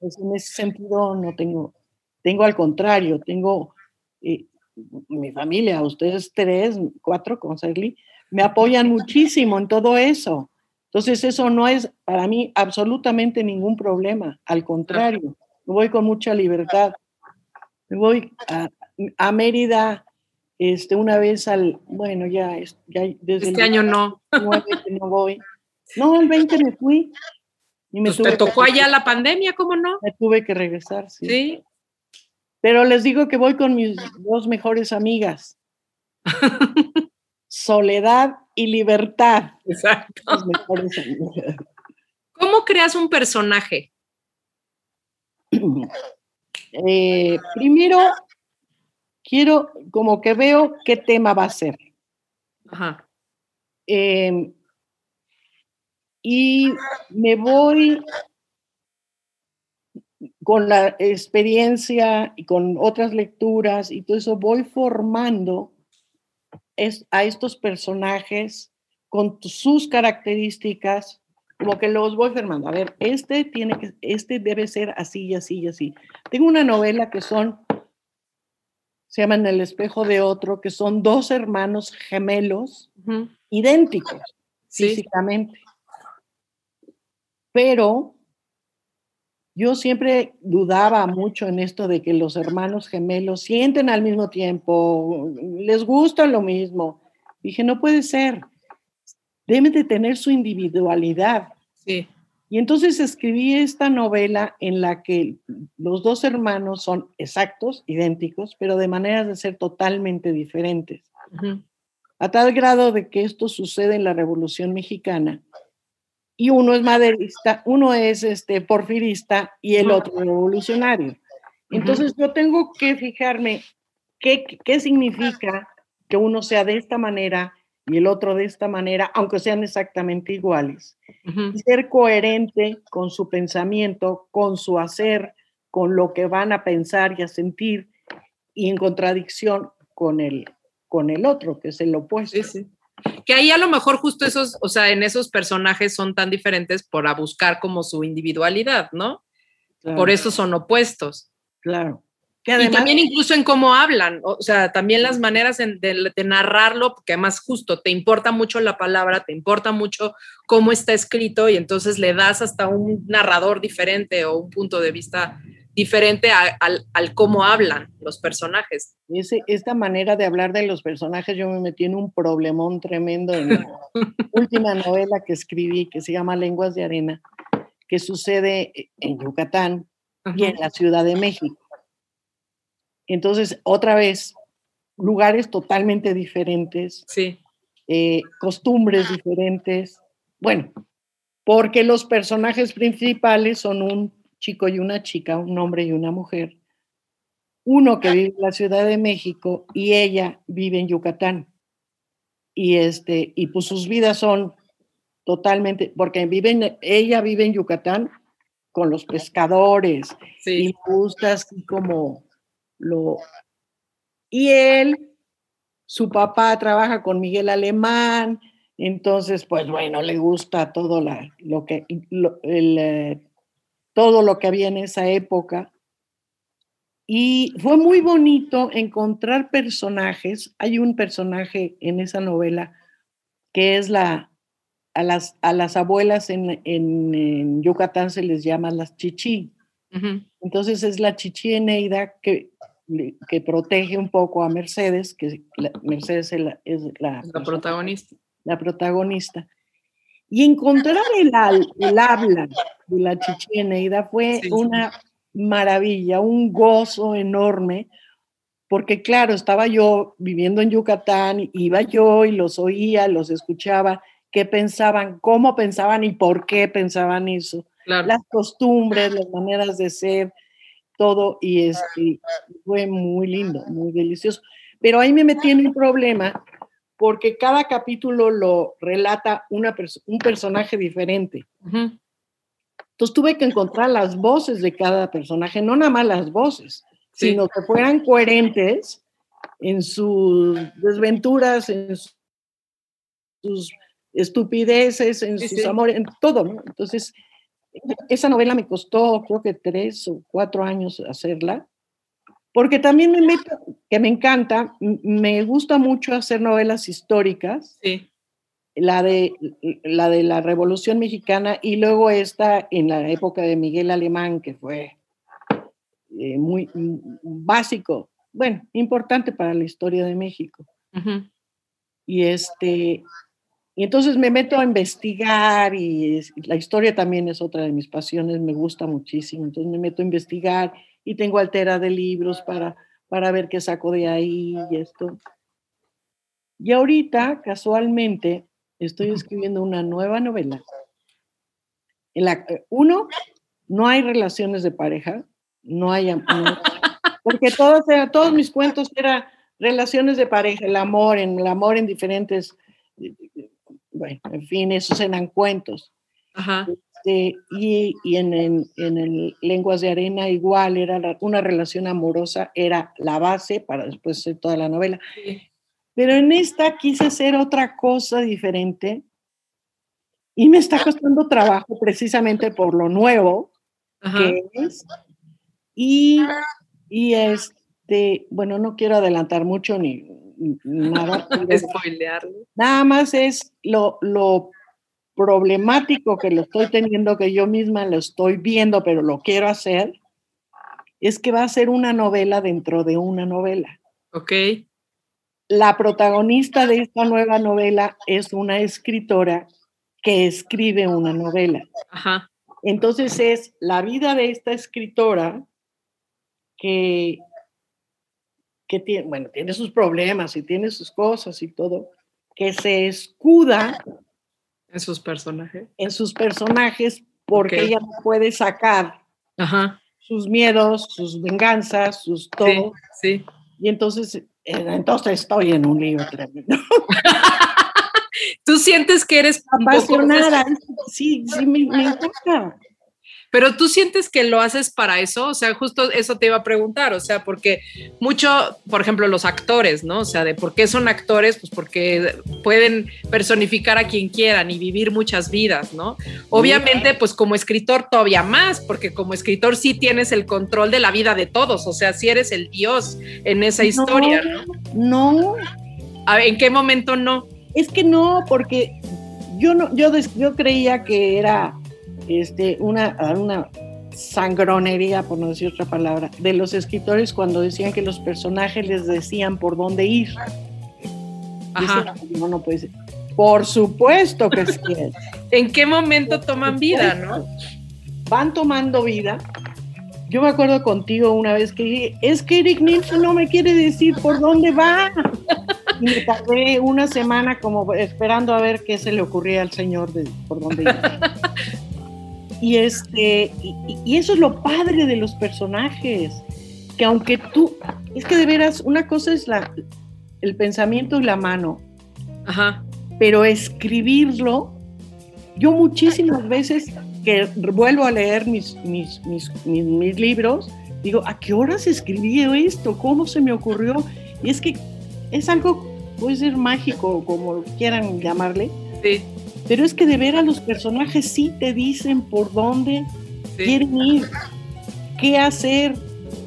pues en ese sentido no tengo, tengo al contrario, tengo eh, mi familia, ustedes tres, cuatro con Serly, me apoyan muchísimo en todo eso. Entonces eso no es para mí absolutamente ningún problema, al contrario, me voy con mucha libertad. Me voy a, a Mérida este, una vez al, bueno, ya, ya desde este año no. no voy. No, el 20 me fui. Y me pues te tocó allá la pandemia, ¿cómo no? Me tuve que regresar, sí. Sí. Pero les digo que voy con mis dos mejores amigas. Soledad y libertad. Exacto. ¿Cómo creas un personaje? Eh, primero quiero, como que veo qué tema va a ser. Ajá. Em, y me voy con la experiencia y con otras lecturas y todo eso, voy formando a estos personajes con sus características, como que los voy formando. A ver, este tiene que, este debe ser así y así y así. Tengo una novela que son se llaman El espejo de otro, que son dos hermanos gemelos idénticos físicamente. Pero yo siempre dudaba mucho en esto de que los hermanos gemelos sienten al mismo tiempo, les gusta lo mismo. Dije, no puede ser. Deben de tener su individualidad. Sí. Y entonces escribí esta novela en la que los dos hermanos son exactos, idénticos, pero de maneras de ser totalmente diferentes. A tal grado de que esto sucede en la Revolución Mexicana. Y uno es maderista, uno es este, porfirista y el otro revolucionario. Entonces yo tengo que fijarme qué, qué significa que uno sea de esta manera y el otro de esta manera, aunque sean exactamente iguales. y ser coherente con su pensamiento, con su hacer, con lo que van a pensar y a sentir, y en contradicción con el, con el otro, que es el opuesto. Que ahí a lo mejor justo esos, o sea, en esos personajes son tan diferentes por a buscar como su individualidad, ¿no? Por eso son opuestos. Claro y también incluso en cómo hablan, o sea, también las maneras de, narrarlo, porque además justo te importa mucho la palabra, te importa mucho cómo está escrito y entonces le das hasta un narrador diferente o un punto de vista diferente al, cómo hablan los personajes. Ese, esta manera de hablar de los personajes, yo me metí en un problemón tremendo en la última novela que escribí, que se llama Lenguas de Arena, que sucede en Yucatán y en la Ciudad de México entonces, otra vez, lugares totalmente diferentes, Sí. eh, costumbres diferentes. Bueno, porque los personajes principales son un chico y una chica, un hombre y una mujer. Uno que vive en la Ciudad de México y ella vive en Yucatán. Y este, y pues sus vidas son totalmente, porque viven, ella vive en Yucatán con los pescadores, y Sí. gusta así como lo... Y él, su papá trabaja con Miguel Alemán, entonces, pues bueno, le gusta todo lo que, eh, todo lo que había en esa época. Y fue muy bonito encontrar personajes. Hay un personaje en esa novela que es la, a las, a las abuelas en, en- en Yucatán se les llama las chichi. Entonces es la chichi Eneida que, que protege un poco a Mercedes, que la- Mercedes es la, es la Es la protagonista. la protagonista. Y encontrar el, habla de la chichi Eneida fue Sí. una maravilla, un gozo enorme, porque claro, estaba yo viviendo en Yucatán, iba yo y los oía, los escuchaba, qué pensaban, cómo pensaban y por qué pensaban eso Claro. las costumbres, las maneras de ser, todo, y este, fue muy lindo, muy delicioso. Pero ahí me metí en un problema porque cada capítulo lo relata una perso- un personaje diferente. Ujú. Entonces tuve que encontrar las voces de cada personaje, no nada más las voces, Sí. sino que fueran coherentes en sus desventuras, en sus estupideces, en Sí, sus sí. amores, en todo, ¿no? Entonces, esa novela me costó creo que tres o cuatro años hacerla, porque también me meto, que me encanta, me gusta mucho hacer novelas históricas, Sí. la de la de la Revolución Mexicana y luego esta en la época de Miguel Alemán, que fue eh, muy básico, bueno, importante para la historia de México. Y este, y entonces me meto a investigar y es- la historia también es otra de mis pasiones, me gusta muchísimo. Entonces me meto a investigar y tengo altera de libros para, para ver qué saco de ahí y esto. Y ahorita, casualmente, estoy escribiendo una nueva novela. En la, eh, uno, no hay relaciones de pareja, no hay no- porque todos, todos mis cuentos eran relaciones de pareja, el amor, en el amor en diferentes, bueno, en fin, esos eran cuentos. Ajá. Este, y y en, en, en el Lenguas de Arena igual, era la- una relación amorosa, era la base para después hacer toda la novela. Sí. Pero en esta quise hacer otra cosa diferente y me está costando trabajo precisamente por lo nuevo Ajá. que es. Y, y este, bueno, no quiero adelantar mucho ni ni nada, nada más es lo, lo problemático que lo estoy teniendo, que yo misma lo estoy viendo, pero lo quiero hacer, es que va a ser una novela dentro de una novela. Ok. La protagonista de esta nueva novela es una escritora que escribe una novela. Ajá. Entonces es la vida de esta escritora que, que tiene, bueno, tiene sus problemas y tiene sus cosas y todo, que se escuda En sus personajes. en sus personajes porque Ok. ella no puede sacar Ajá. sus miedos, sus venganzas, sus todo. Sí. Sí. Y entonces, eh, entonces estoy en un lío tremendo. Tú sientes que eres Apasionada. Sí, sí, me, me encanta. Pero tú sientes que lo haces para eso, o sea, justo eso te iba a preguntar, o sea, porque mucho, por ejemplo, los actores, ¿no? O sea, de por qué son actores, pues porque pueden personificar a quien quieran y vivir muchas vidas, ¿no? Obviamente, pues como escritor todavía más, porque como escritor sí tienes el control de la vida de todos, o sea, sí eres el dios en esa historia, ¿no? No, A ver, ¿En qué momento no? es que no, porque yo no, yo, yo creía que era este, una, una sangronería, por no decir otra palabra, de los escritores cuando decían que los personajes les decían por dónde ir. Ajá. Decían, no, no puede ser. Por supuesto que sí. ¿En qué momento toman vida, no? Van tomando vida yo me acuerdo contigo una vez que dije, es que Eric Nielsen no me quiere decir por dónde va. Y me tardé una semana como esperando a ver qué se le ocurría al señor de por dónde iba. Y, este, y, eso es lo padre de los personajes, que aunque tú, es que de veras, una cosa es la, el pensamiento y la mano, Ajá. pero escribirlo, yo muchísimas veces que vuelvo a leer mis, mis, mis, mis, libros, digo, ¿a qué horas escribí esto? ¿Cómo se me ocurrió? Y es que es algo, puede ser mágico, como quieran llamarle. Sí. Pero es que de ver a los personajes sí te dicen por dónde quieren ir, qué hacer,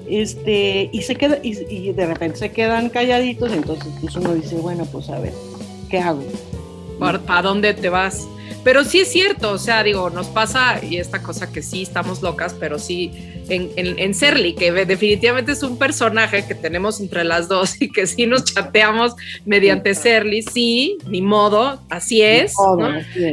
este, y se queda, y, y, de repente se quedan calladitos, entonces pues uno dice, bueno, pues a ver, ¿qué hago? ¿Para dónde te vas? Pero sí es cierto, o sea, digo, nos pasa y esta cosa que sí estamos locas, pero sí en, en, en Serly, que definitivamente es un personaje que tenemos entre las dos y que sí nos chateamos mediante Serly, sí, ni modo, así es. ¿no?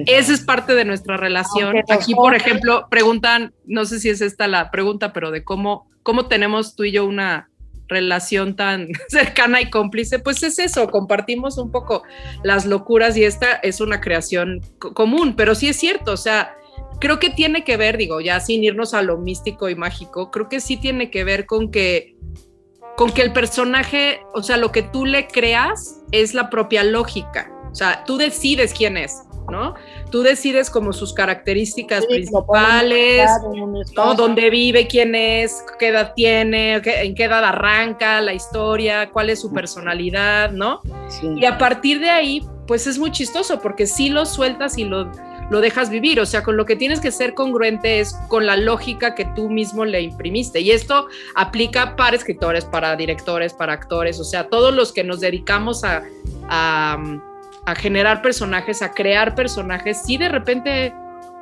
Esa es parte de nuestra relación. Aquí, por ejemplo, preguntan, no sé si es esta la pregunta, pero de cómo, cómo tenemos tú y yo una relación tan cercana y cómplice, pues es eso, compartimos un poco las locuras y esta es una creación común, pero sí es cierto, o sea, creo que tiene que ver, digo, ya sin irnos a lo místico y mágico, creo que sí tiene que ver con que con que el personaje, o sea, lo que tú le creas es la propia lógica. O sea, tú decides quién es, ¿no? Tú decides como sus características principales, ¿no? Dónde vive, quién es, qué edad tiene, en qué edad arranca la historia, cuál es su personalidad, ¿no? Y a partir de ahí, pues es muy chistoso porque si lo sueltas y lo, lo dejas vivir, o sea, con lo que tienes que ser congruente es con la lógica que tú mismo le imprimiste. Y esto aplica para escritores, para directores, para actores, o sea, todos los que nos dedicamos a, a a generar personajes, a crear personajes, si de repente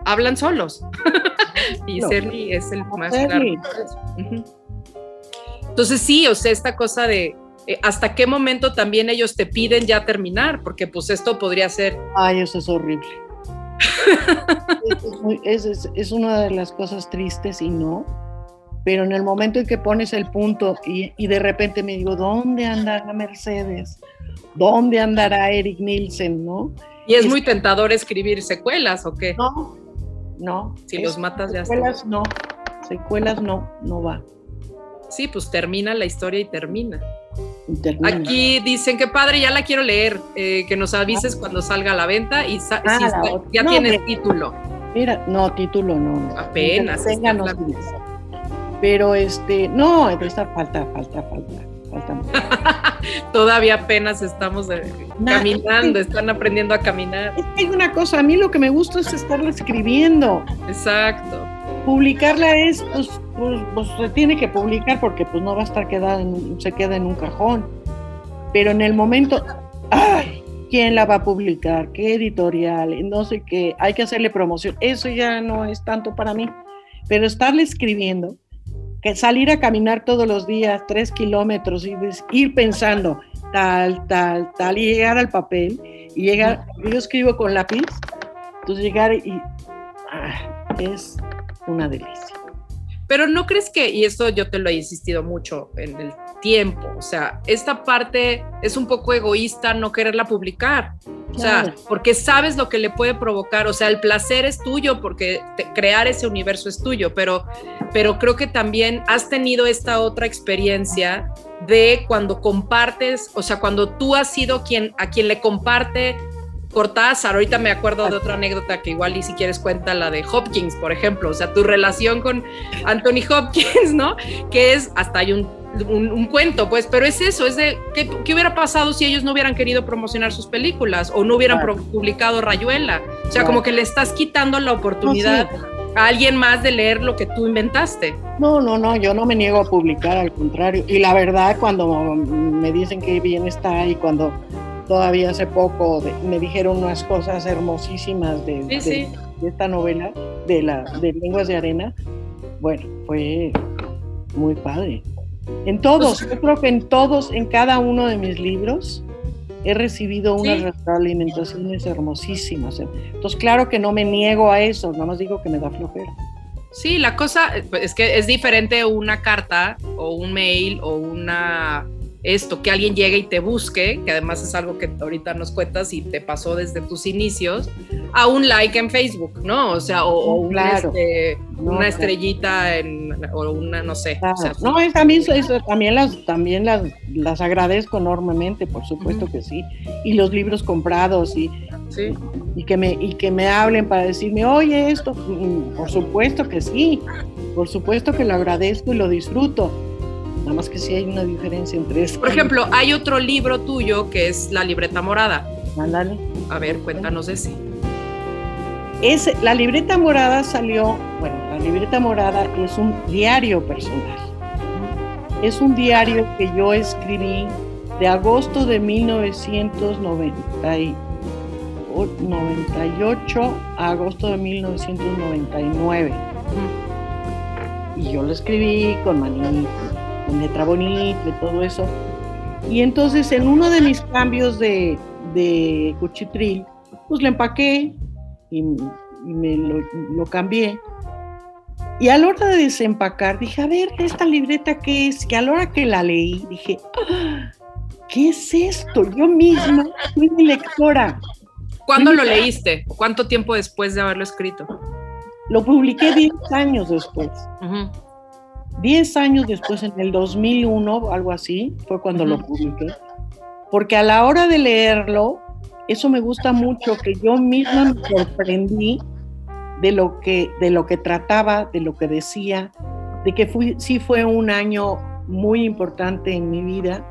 hablan solos. y no. es el más claro. Entonces sí, o sea, esta cosa de eh, hasta qué momento también ellos te piden ya terminar, porque pues esto podría ser... Ay, eso es horrible. es, es, es, una de las cosas tristes y no, pero en el momento en que pones el punto y, y de repente me digo, ¿dónde anda la Mercedes? ¿dónde andará Eric Nielsen, no? Y es, es muy tentador escribir secuelas, ¿o qué? No, no. Si los matas ya Secuelas está. no, secuelas no, no va. Sí, pues termina la historia y termina. Y termina. Aquí dicen que padre, ya la quiero leer, eh, que nos avises ah. cuando salga a la venta y ah, si está, ya no, tienes título. Mira, no, título no. Apenas. Tenga, no pero este, no, esta falta, falta, falta. Todavía apenas estamos de, caminando, están aprendiendo a caminar. Es que hay una cosa, a mí lo que me gusta es estarla escribiendo. Exacto. Publicarla es, pues, pues, pues, se tiene que publicar porque pues no va a estar quedada, en, se queda en un cajón. Pero en el momento, ¡ay! ¿Quién la va a publicar? ¿Qué editorial? No sé qué, hay que hacerle promoción. Eso ya no es tanto para mí. Pero estarle escribiendo, que salir a caminar todos los días tres kilómetros y ir pensando tal, tal, tal, y llegar al papel, y llegar, yo escribo con lápiz, entonces llegar y ah, es una delicia. Pero no crees que, y esto yo te lo he insistido mucho en el tiempo, o sea, esta parte es un poco egoísta no quererla publicar, o sea, claro. porque sabes lo que le puede provocar, o sea, el placer es tuyo porque te, crear ese universo es tuyo, pero, pero creo que también has tenido esta otra experiencia de cuando compartes, o sea, cuando tú has sido quien a quien le comparte Cortázar, ahorita me acuerdo de otra anécdota que igual y si quieres cuenta la de Hopkins, por ejemplo, o sea, tu relación con Anthony Hopkins, ¿no? Que es, hasta hay un, un, un cuento, pues, pero es eso, es de, ¿qué, ¿qué, hubiera pasado si ellos no hubieran querido promocionar sus películas o no hubieran claro. publicado Rayuela? O sea, claro. como que le estás quitando la oportunidad. No, sí. A alguien más de leer lo que tú inventaste. No, no, no, yo no me niego a publicar, al contrario. Y la verdad, cuando me dicen que bien está y cuando todavía hace poco de, me dijeron unas cosas hermosísimas de, sí, sí. de, de esta novela, de, la, de Lenguas de Arena. Bueno, fue muy padre. En todos, yo creo que en todos, en cada uno de mis libros, he recibido unas sí. retroalimentaciones hermosísimas. Entonces, claro que no me niego a eso, nada más digo que me da flojera. Sí, la cosa pues, es que es diferente una carta o un mail o una esto, que alguien llegue y te busque, que además es algo que ahorita nos cuentas y te pasó desde tus inicios, a un like en Facebook, ¿no? O sea, o, este, una estrellita en, o una, no sé. no, es, también, también, las, también las, las agradezco enormemente, por supuesto que sí. Y los libros comprados y, y, que me, y que me hablen para decirme, oye, esto, mm, por supuesto que sí, por supuesto que lo agradezco y lo disfruto Nada más que sí hay una diferencia entre eso. Por ejemplo, hay otro libro tuyo que es La libreta morada. Ándale. A ver, cuéntanos de ese. Es, la libreta morada salió, bueno, la libreta morada es un diario personal. Es un diario que yo escribí de agosto de 1998 a agosto de 1999. Y yo lo escribí con manito letra bonita y todo eso. Y entonces en uno de mis cambios de, de cuchitril, pues lo empaqué y, me lo, cambié. Y a la hora de desempacar, dije, a ver, ¿esta libreta qué es? Que a la hora que la leí, dije, ah, ¿qué es esto? Yo misma fui mi lectora. ¿Cuándo lo leíste? ¿Cuánto tiempo después de haberlo escrito? Lo publiqué 10 años después. 10 años después, en el 2001, algo así, fue cuando lo publiqué. Porque a la hora de leerlo, eso me gusta mucho, que yo misma me sorprendí de lo que, de lo que trataba, de lo que decía, de que fui, sí fue un año muy importante en mi vida,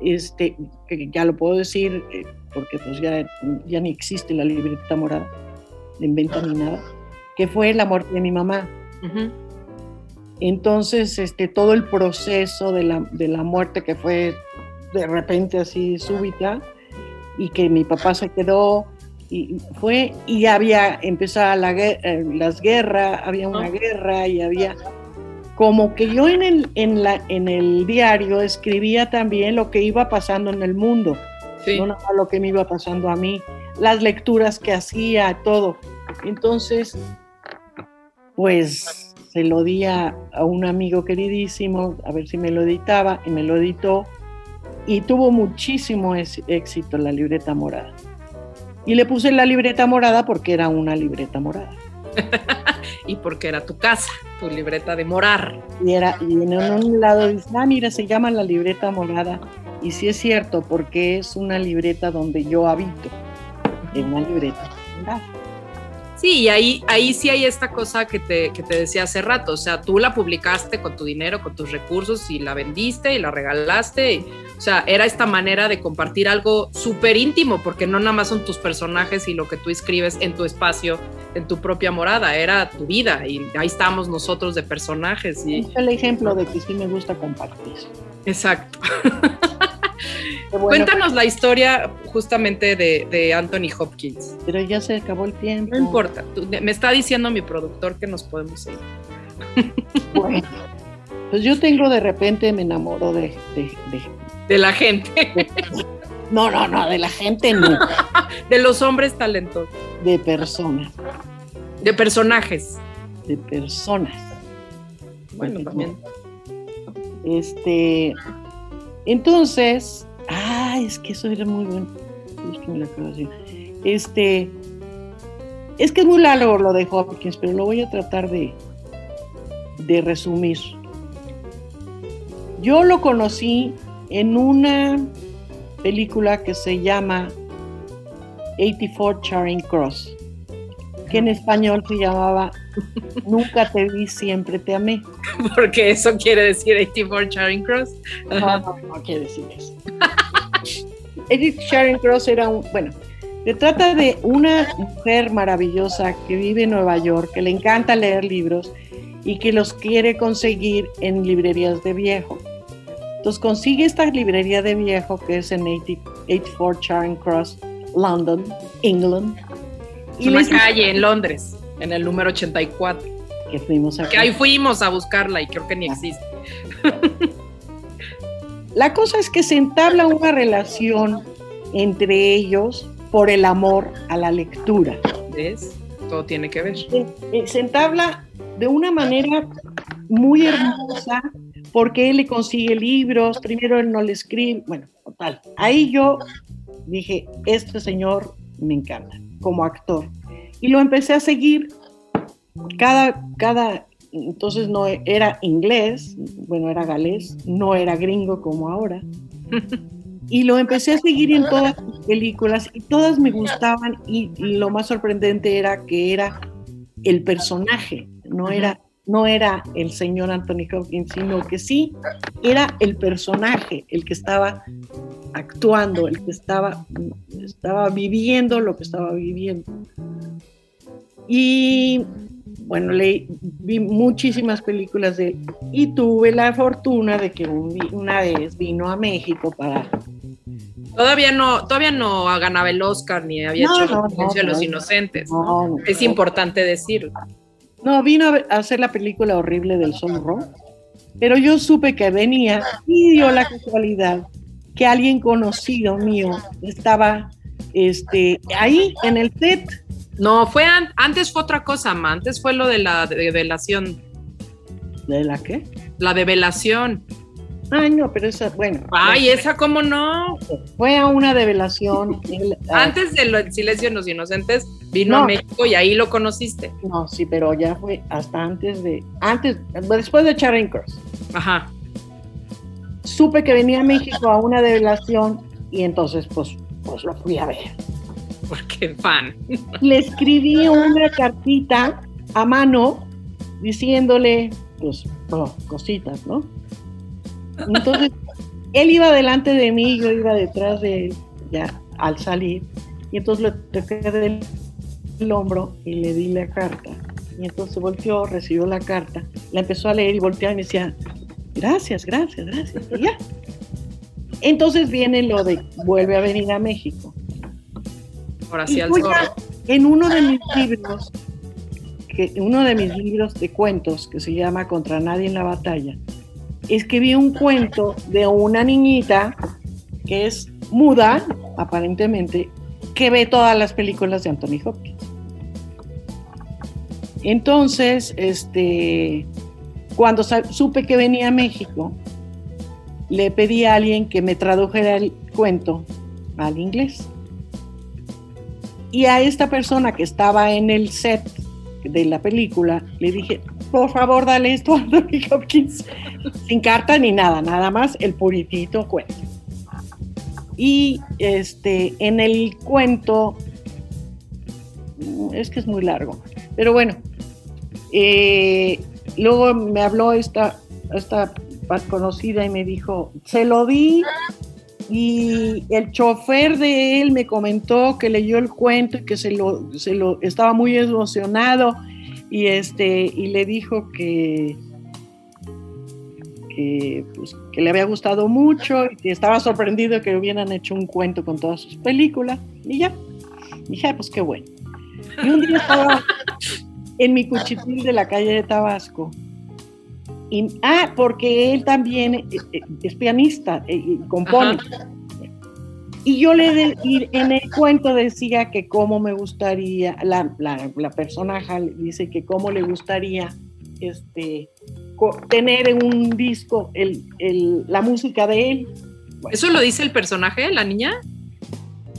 este, que ya lo puedo decir, eh, porque pues ya, ya ni existe la libreta morada, de inventa ni nada, que fue la muerte de mi mamá. Entonces, este, todo el proceso de la, de la muerte que fue de repente así súbita y que mi papá se quedó y fue y había empezado la, eh, las guerras, había una guerra y había como que yo en el, en, la, en el diario escribía también lo que iba pasando en el mundo, no nada lo que me iba pasando a mí, las lecturas que hacía, todo. Entonces, pues se lo di a, un amigo queridísimo, a ver si me lo editaba, y me lo editó, y tuvo muchísimo éxito la libreta morada. Y le puse la libreta morada porque era una libreta morada. y porque era tu casa, tu libreta de morar. Y, era, y en un lado dice, ah, mira, se llama la libreta morada. Y sí es cierto, porque es una libreta donde yo habito, en una libreta morada. Sí, y ahí, ahí sí hay esta cosa que te, que te decía hace rato, o sea, tú la publicaste con tu dinero, con tus recursos y la vendiste y la regalaste, o sea, era esta manera de compartir algo súper íntimo, porque no nada más son tus personajes y lo que tú escribes en tu espacio, en tu propia morada, era tu vida y ahí estamos nosotros de personajes. Y... Es el ejemplo de que sí me gusta compartir. Exacto. Cuéntanos la historia justamente de, Anthony Hopkins. Pero ya se acabó el tiempo. No importa, me está diciendo mi productor que nos podemos ir. Bueno, pues yo tengo de repente me enamoro de... De, la gente. no, no, no, de la gente no. de los hombres talentosos. De personas. De personajes. De personas. Bueno, también. Este, entonces, ah, es que eso era muy bueno. Este, es que es muy largo lo de Hopkins, pero lo voy a tratar de, de resumir. Yo lo conocí en una película que se llama 84 Charing Cross, que en español se llamaba Nunca te vi, siempre te amé. Porque eso quiere decir 84 Charing Cross. No, no, no quiere decir eso. Edith Sharon Cross era un, bueno, se trata de una mujer maravillosa que vive en Nueva York, que le encanta leer libros y que los quiere conseguir en librerías de viejo. Entonces consigue esta librería de viejo que es en 84 Charing Cross, London, England. Y una calle en Londres, en el número 84. Que fuimos a Que ahí fuimos a buscarla y creo que ni existe. La cosa es que se entabla una relación entre ellos por el amor a la lectura. ¿Ves? Todo tiene que ver. Se, entabla de una manera muy hermosa, porque él le consigue libros, primero él no le escribe, bueno, total. Ahí yo dije, este señor me encanta como actor. Y lo empecé a seguir cada, cada, entonces no era inglés, bueno, era galés, no era gringo como ahora. Y lo empecé a seguir en todas sus películas y todas me gustaban y, lo más sorprendente era que era el personaje, no era, no era el señor Anthony Hopkins, sino que sí era el personaje el que estaba actuando, el que estaba, estaba viviendo lo que estaba viviendo. Y bueno, leí, vi muchísimas películas de él y tuve la fortuna de que una vez vino a México para... Todavía no, todavía no ganaba el Oscar ni había hecho no, de los Inocentes. es importante decirlo. No, vino a hacer la película horrible del Sonro, pero yo supe que venía y dio la casualidad que alguien conocido mío estaba este, ahí en el set. No, fue antes fue otra cosa, ma. antes fue lo de la develación. ¿De la qué? La develación. Ay, no, pero esa, bueno. Ay, esa cómo no. Fue a una develación. antes del silencio de los inocentes vino a México y ahí lo conociste. No, sí, pero ya fue hasta antes de, antes, después de Charing Cross. Ajá supe que venía a México a una develación y entonces pues, pues lo fui a ver. Porque fan. Le escribí una cartita a mano diciéndole, pues, oh, cositas, ¿no? Entonces, él iba delante de mí, yo iba detrás de él, ya al salir, y entonces le toqué del hombro y le di la carta. Y entonces volteó, recibió la carta, la empezó a leer y volteaba y me decía, gracias, gracias, gracias. Y ya. Entonces viene lo de vuelve a venir a México. Ahora sí al En uno de mis libros, que, uno de mis libros de cuentos que se llama Contra nadie en la batalla, escribí un cuento de una niñita que es muda, aparentemente, que ve todas las películas de Anthony Hopkins. Entonces, este, cuando supe que venía a México, le pedí a alguien que me tradujera el cuento al inglés. Y a esta persona que estaba en el set de la película, le dije, por favor, dale esto a Anthony Hopkins, sin carta ni nada, nada más el puritito cuento. Y este, en el cuento, es que es muy largo, pero bueno, eh, Luego me habló esta, esta conocida y me dijo, se lo di y el chofer de él me comentó que leyó el cuento y que se lo, se lo estaba muy emocionado y este y le dijo que que, pues, que le había gustado mucho y que estaba sorprendido que hubieran hecho un cuento con todas sus películas. Y ya. Dije pues qué bueno y un día estaba en mi cuchitril de la calle de Tabasco. Y, ah, porque él también eh, eh, es pianista eh, y compone. Y yo le de, en el cuento decía que cómo me gustaría, la, la, la personaje dice que cómo le gustaría este, tener en un disco el, el, la música de él. ¿Eso lo dice el personaje, la niña?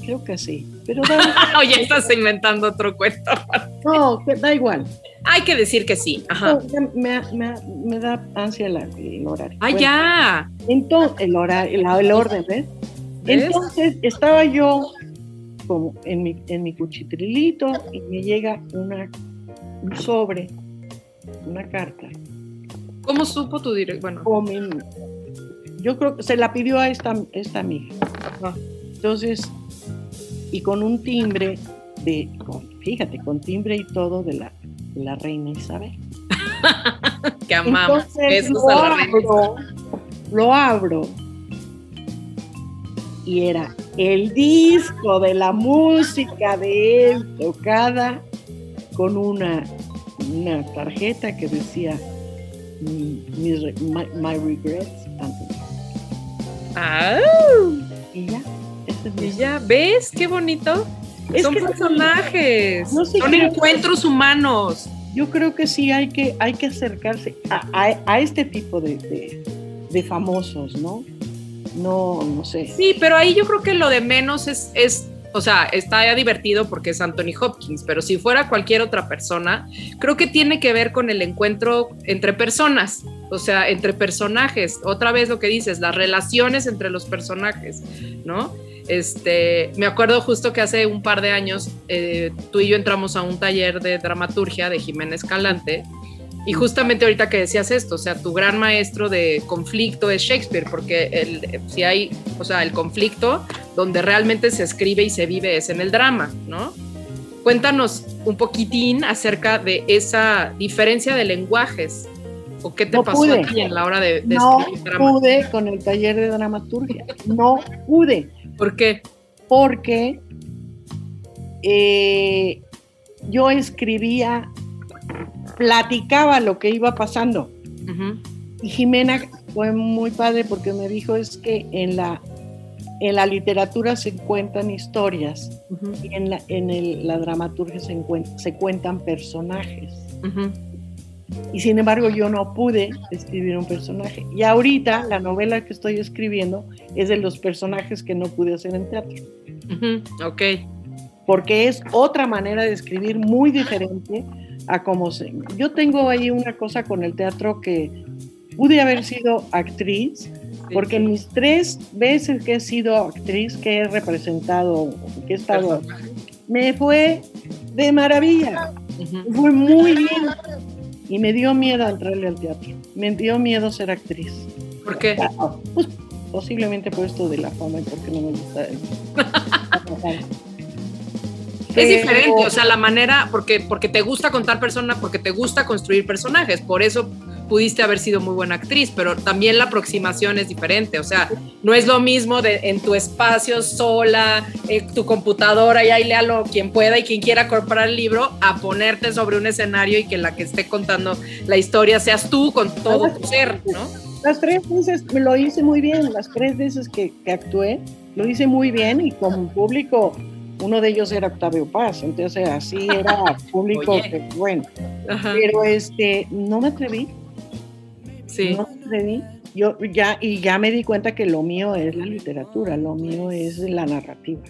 Creo que sí. Pero Oye, estás inventando otro cuento. no, da igual. Hay que decir que sí. Ajá. me, da ansia el, horario. Ah, ya. Entonces, el, horario, el, orden, ¿ves? Entonces estaba yo como en mi, en mi cuchitrilito y me llega una, un sobre, una carta. ¿Cómo supo tu directo? Bueno. yo creo que se la pidió a esta, esta amiga. Entonces y con un timbre de, fíjate, con timbre y todo de la, la reina Isabel. que amamos. lo, abro, lo abro y era el disco de la música de él tocada con una, una tarjeta que decía my, regrets, Ah. Y ya y ya, ¿ves? Qué bonito. Son personajes, son encuentros humanos. yo creo que sí hay que, hay que acercarse a, este tipo de, de, famosos, ¿no? No, no sé. Sí, pero ahí yo creo que lo de menos es, es o sea, está ya divertido porque es Anthony Hopkins, pero si fuera cualquier otra persona, creo que tiene que ver con el encuentro entre personas, o sea, entre personajes. Otra vez lo que dices, las relaciones entre los personajes, ¿no? Este, me acuerdo justo que hace un par de años eh, tú y yo entramos a un taller de dramaturgia de Jiménez Calante y justamente ahorita que decías esto, o sea, tu gran maestro de conflicto es Shakespeare, porque el, si hay, o sea, el conflicto donde realmente se escribe y se vive es en el drama, ¿no? Cuéntanos un poquitín acerca de esa diferencia de lenguajes. ¿O qué te pasó aquí en la hora de, de no escribir drama? No pude con el taller de dramaturgia. No pude. ¿Por qué? Porque eh, yo escribía platicaba lo que iba pasando. Y Jimena fue muy padre porque me dijo es que en la, en la literatura se cuentan historias y en la, en la dramaturgia se, se cuentan personajes. Y sin embargo yo no pude escribir un personaje. Y ahorita la novela que estoy escribiendo es de los personajes que no pude hacer en teatro. Ok. Porque es otra manera de escribir muy diferente a cómo se... Yo tengo ahí una cosa con el teatro que pude haber sido actriz, porque mis tres veces que he sido actriz, que he representado, que he estado, me fue de maravilla, fue muy bien. Y me dio miedo entrarle al teatro, me dio miedo ser actriz. ¿Por qué? Pues, posiblemente por esto de la fama y porque no me gusta. Es diferente, o sea, la manera, porque, porque te gusta contar personas, porque te gusta construir personajes, por eso pudiste haber sido muy buena actriz, pero también la aproximación es diferente, o sea, no es lo mismo de en tu espacio sola, en tu computadora y ahí léalo quien pueda y quien quiera comprar el libro, a ponerte sobre un escenario y que la que esté contando la historia seas tú con todo tu ser, ¿no? Las tres veces lo hice muy bien, las tres veces que, que actué, lo hice muy bien y con público uno de ellos era Octavio Paz, entonces así era público que, bueno, pero este, no me atreví. Sí. No me atreví. Yo ya, y ya me di cuenta que lo mío es la literatura, lo mío es la narrativa.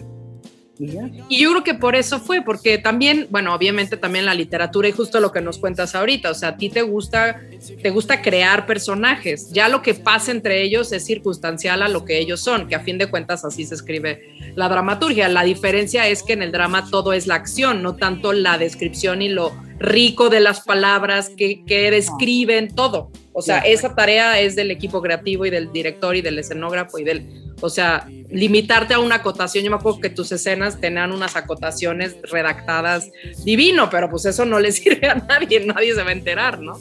Y yo creo que por eso fue, porque también, bueno, obviamente también la literatura y justo lo que nos cuentas ahorita, o sea, a ti te gusta, te gusta crear personajes, ya lo que pasa entre ellos es circunstancial a lo que ellos son, que a fin de cuentas así se escribe la dramaturgia. La diferencia es que en el drama todo es la acción, no tanto la descripción y lo rico de las palabras que, que describen todo. O sea, esa tarea es del equipo creativo y del director y del escenógrafo y del o sea, limitarte a una acotación. Yo me acuerdo que tus escenas tenían unas acotaciones redactadas divino, pero pues eso no le sirve a nadie, nadie se va a enterar, ¿no?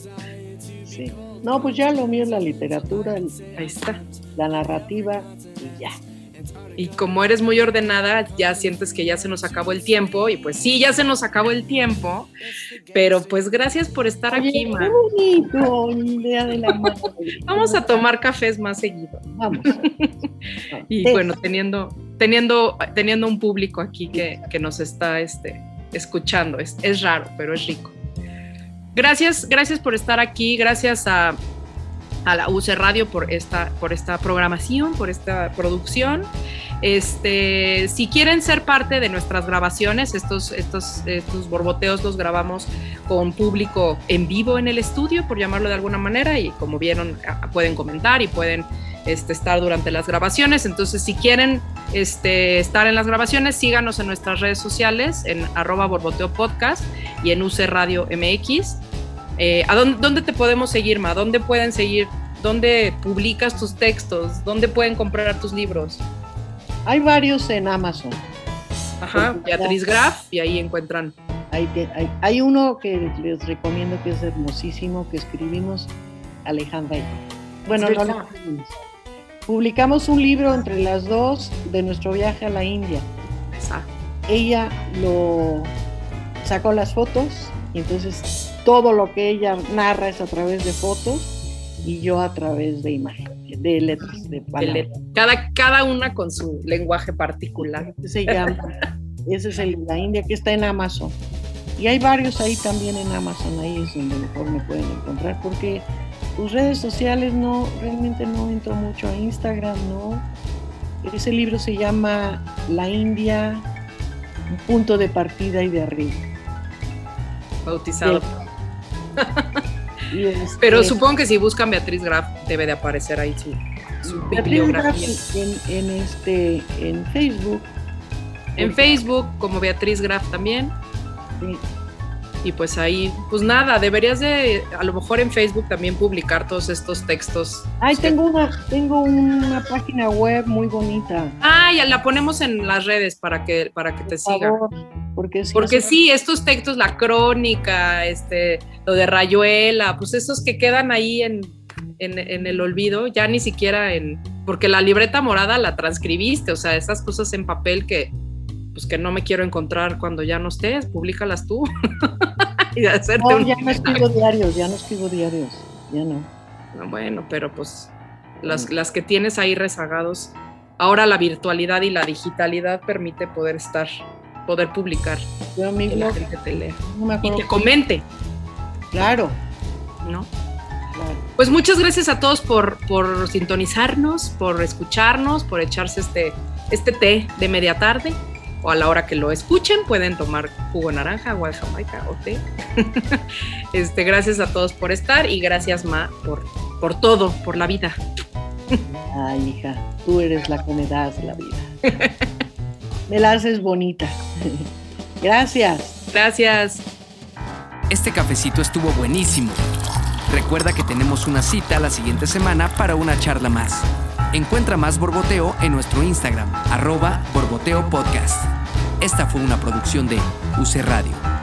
Sí. No, pues ya lo mío es la literatura, ahí está, la narrativa y ya y como eres muy ordenada, ya sientes que ya se nos acabó el tiempo y pues sí, ya se nos acabó el tiempo, pero pues gracias por estar aquí, Ma. Qué bonito, idea de la Vamos a tomar cafés más seguido. Vamos. y bueno, teniendo, teniendo, teniendo un público aquí que, que nos está este, escuchando, es, es raro, pero es rico. Gracias, gracias por estar aquí, gracias a a la UC Radio por esta, por esta programación, por esta producción. Este, si quieren ser parte de nuestras grabaciones, estos, estos, estos borboteos los grabamos con público en vivo en el estudio, por llamarlo de alguna manera, y como vieron, pueden comentar y pueden este, estar durante las grabaciones. Entonces, si quieren este, estar en las grabaciones, síganos en nuestras redes sociales, en arroba borboteo podcast y en UC Radio MX. Eh, ¿A dónde, dónde, te podemos seguir, Ma? ¿Dónde pueden seguir? ¿Dónde publicas tus textos? ¿Dónde pueden comprar tus libros? Hay varios en Amazon. Ajá, Beatriz Graf, y ahí encuentran. Hay, hay, hay, uno que les recomiendo que es hermosísimo, que escribimos Alejandra y Bueno, no lo Publicamos un libro entre las dos de nuestro viaje a la India. Ella lo sacó las fotos y entonces todo lo que ella narra es a través de fotos y yo a través de imágenes de letras, de palabras. Cada, cada una con su lenguaje particular. Se llama, ese es el de la India que está en Amazon. Y hay varios ahí también en Amazon, ahí es donde mejor me pueden encontrar, porque tus redes sociales no, realmente no entro mucho a Instagram, ¿no? Ese libro se llama La India, un punto de partida y de arriba. Bautizado. Este, Pero supongo que si buscan Beatriz Graf debe de aparecer ahí su, su Beatriz Graf bibliografía. en, en este, en Facebook. En Facebook como Beatriz Graf también. Sí. Y pues ahí, pues nada, deberías de a lo mejor en Facebook también publicar todos estos textos. Ay, tengo una, tengo una página web muy bonita. Ah, ya la ponemos en las redes para que, para que te Por sigan. Porque sí, Porque hace- sí, estos textos, la crónica, este, lo de Rayuela, pues esos que quedan ahí en, en, en el olvido, ya ni siquiera en. Porque la libreta morada la transcribiste, o sea, esas cosas en papel que, pues que no me quiero encontrar cuando ya no estés, públicalas tú. y hacerte No, un- ya no escribo diarios, ya no escribo diarios, ya no. No, Bueno, pero pues las, las que tienes ahí rezagados, ahora la virtualidad y la digitalidad permite poder estar, poder publicar, Yo mi que la gente te lea no me y te comente, Claro, ¿no? claro. Pues muchas gracias a todos por, por sintonizarnos, por escucharnos, por echarse este, este té de media tarde o a la hora que lo escuchen pueden tomar jugo de naranja, agua de jamaica o té. este, gracias a todos por estar y gracias Ma por, por todo, por la vida. Ay, hija, tú eres la que me das la vida. Me la haces bonita. Gracias. Gracias. Este cafecito estuvo buenísimo. Recuerda que tenemos una cita la siguiente semana para una charla más. Encuentra más Borboteo en nuestro Instagram, arroba Borboteo Podcast. Esta fue una producción de UC Radio.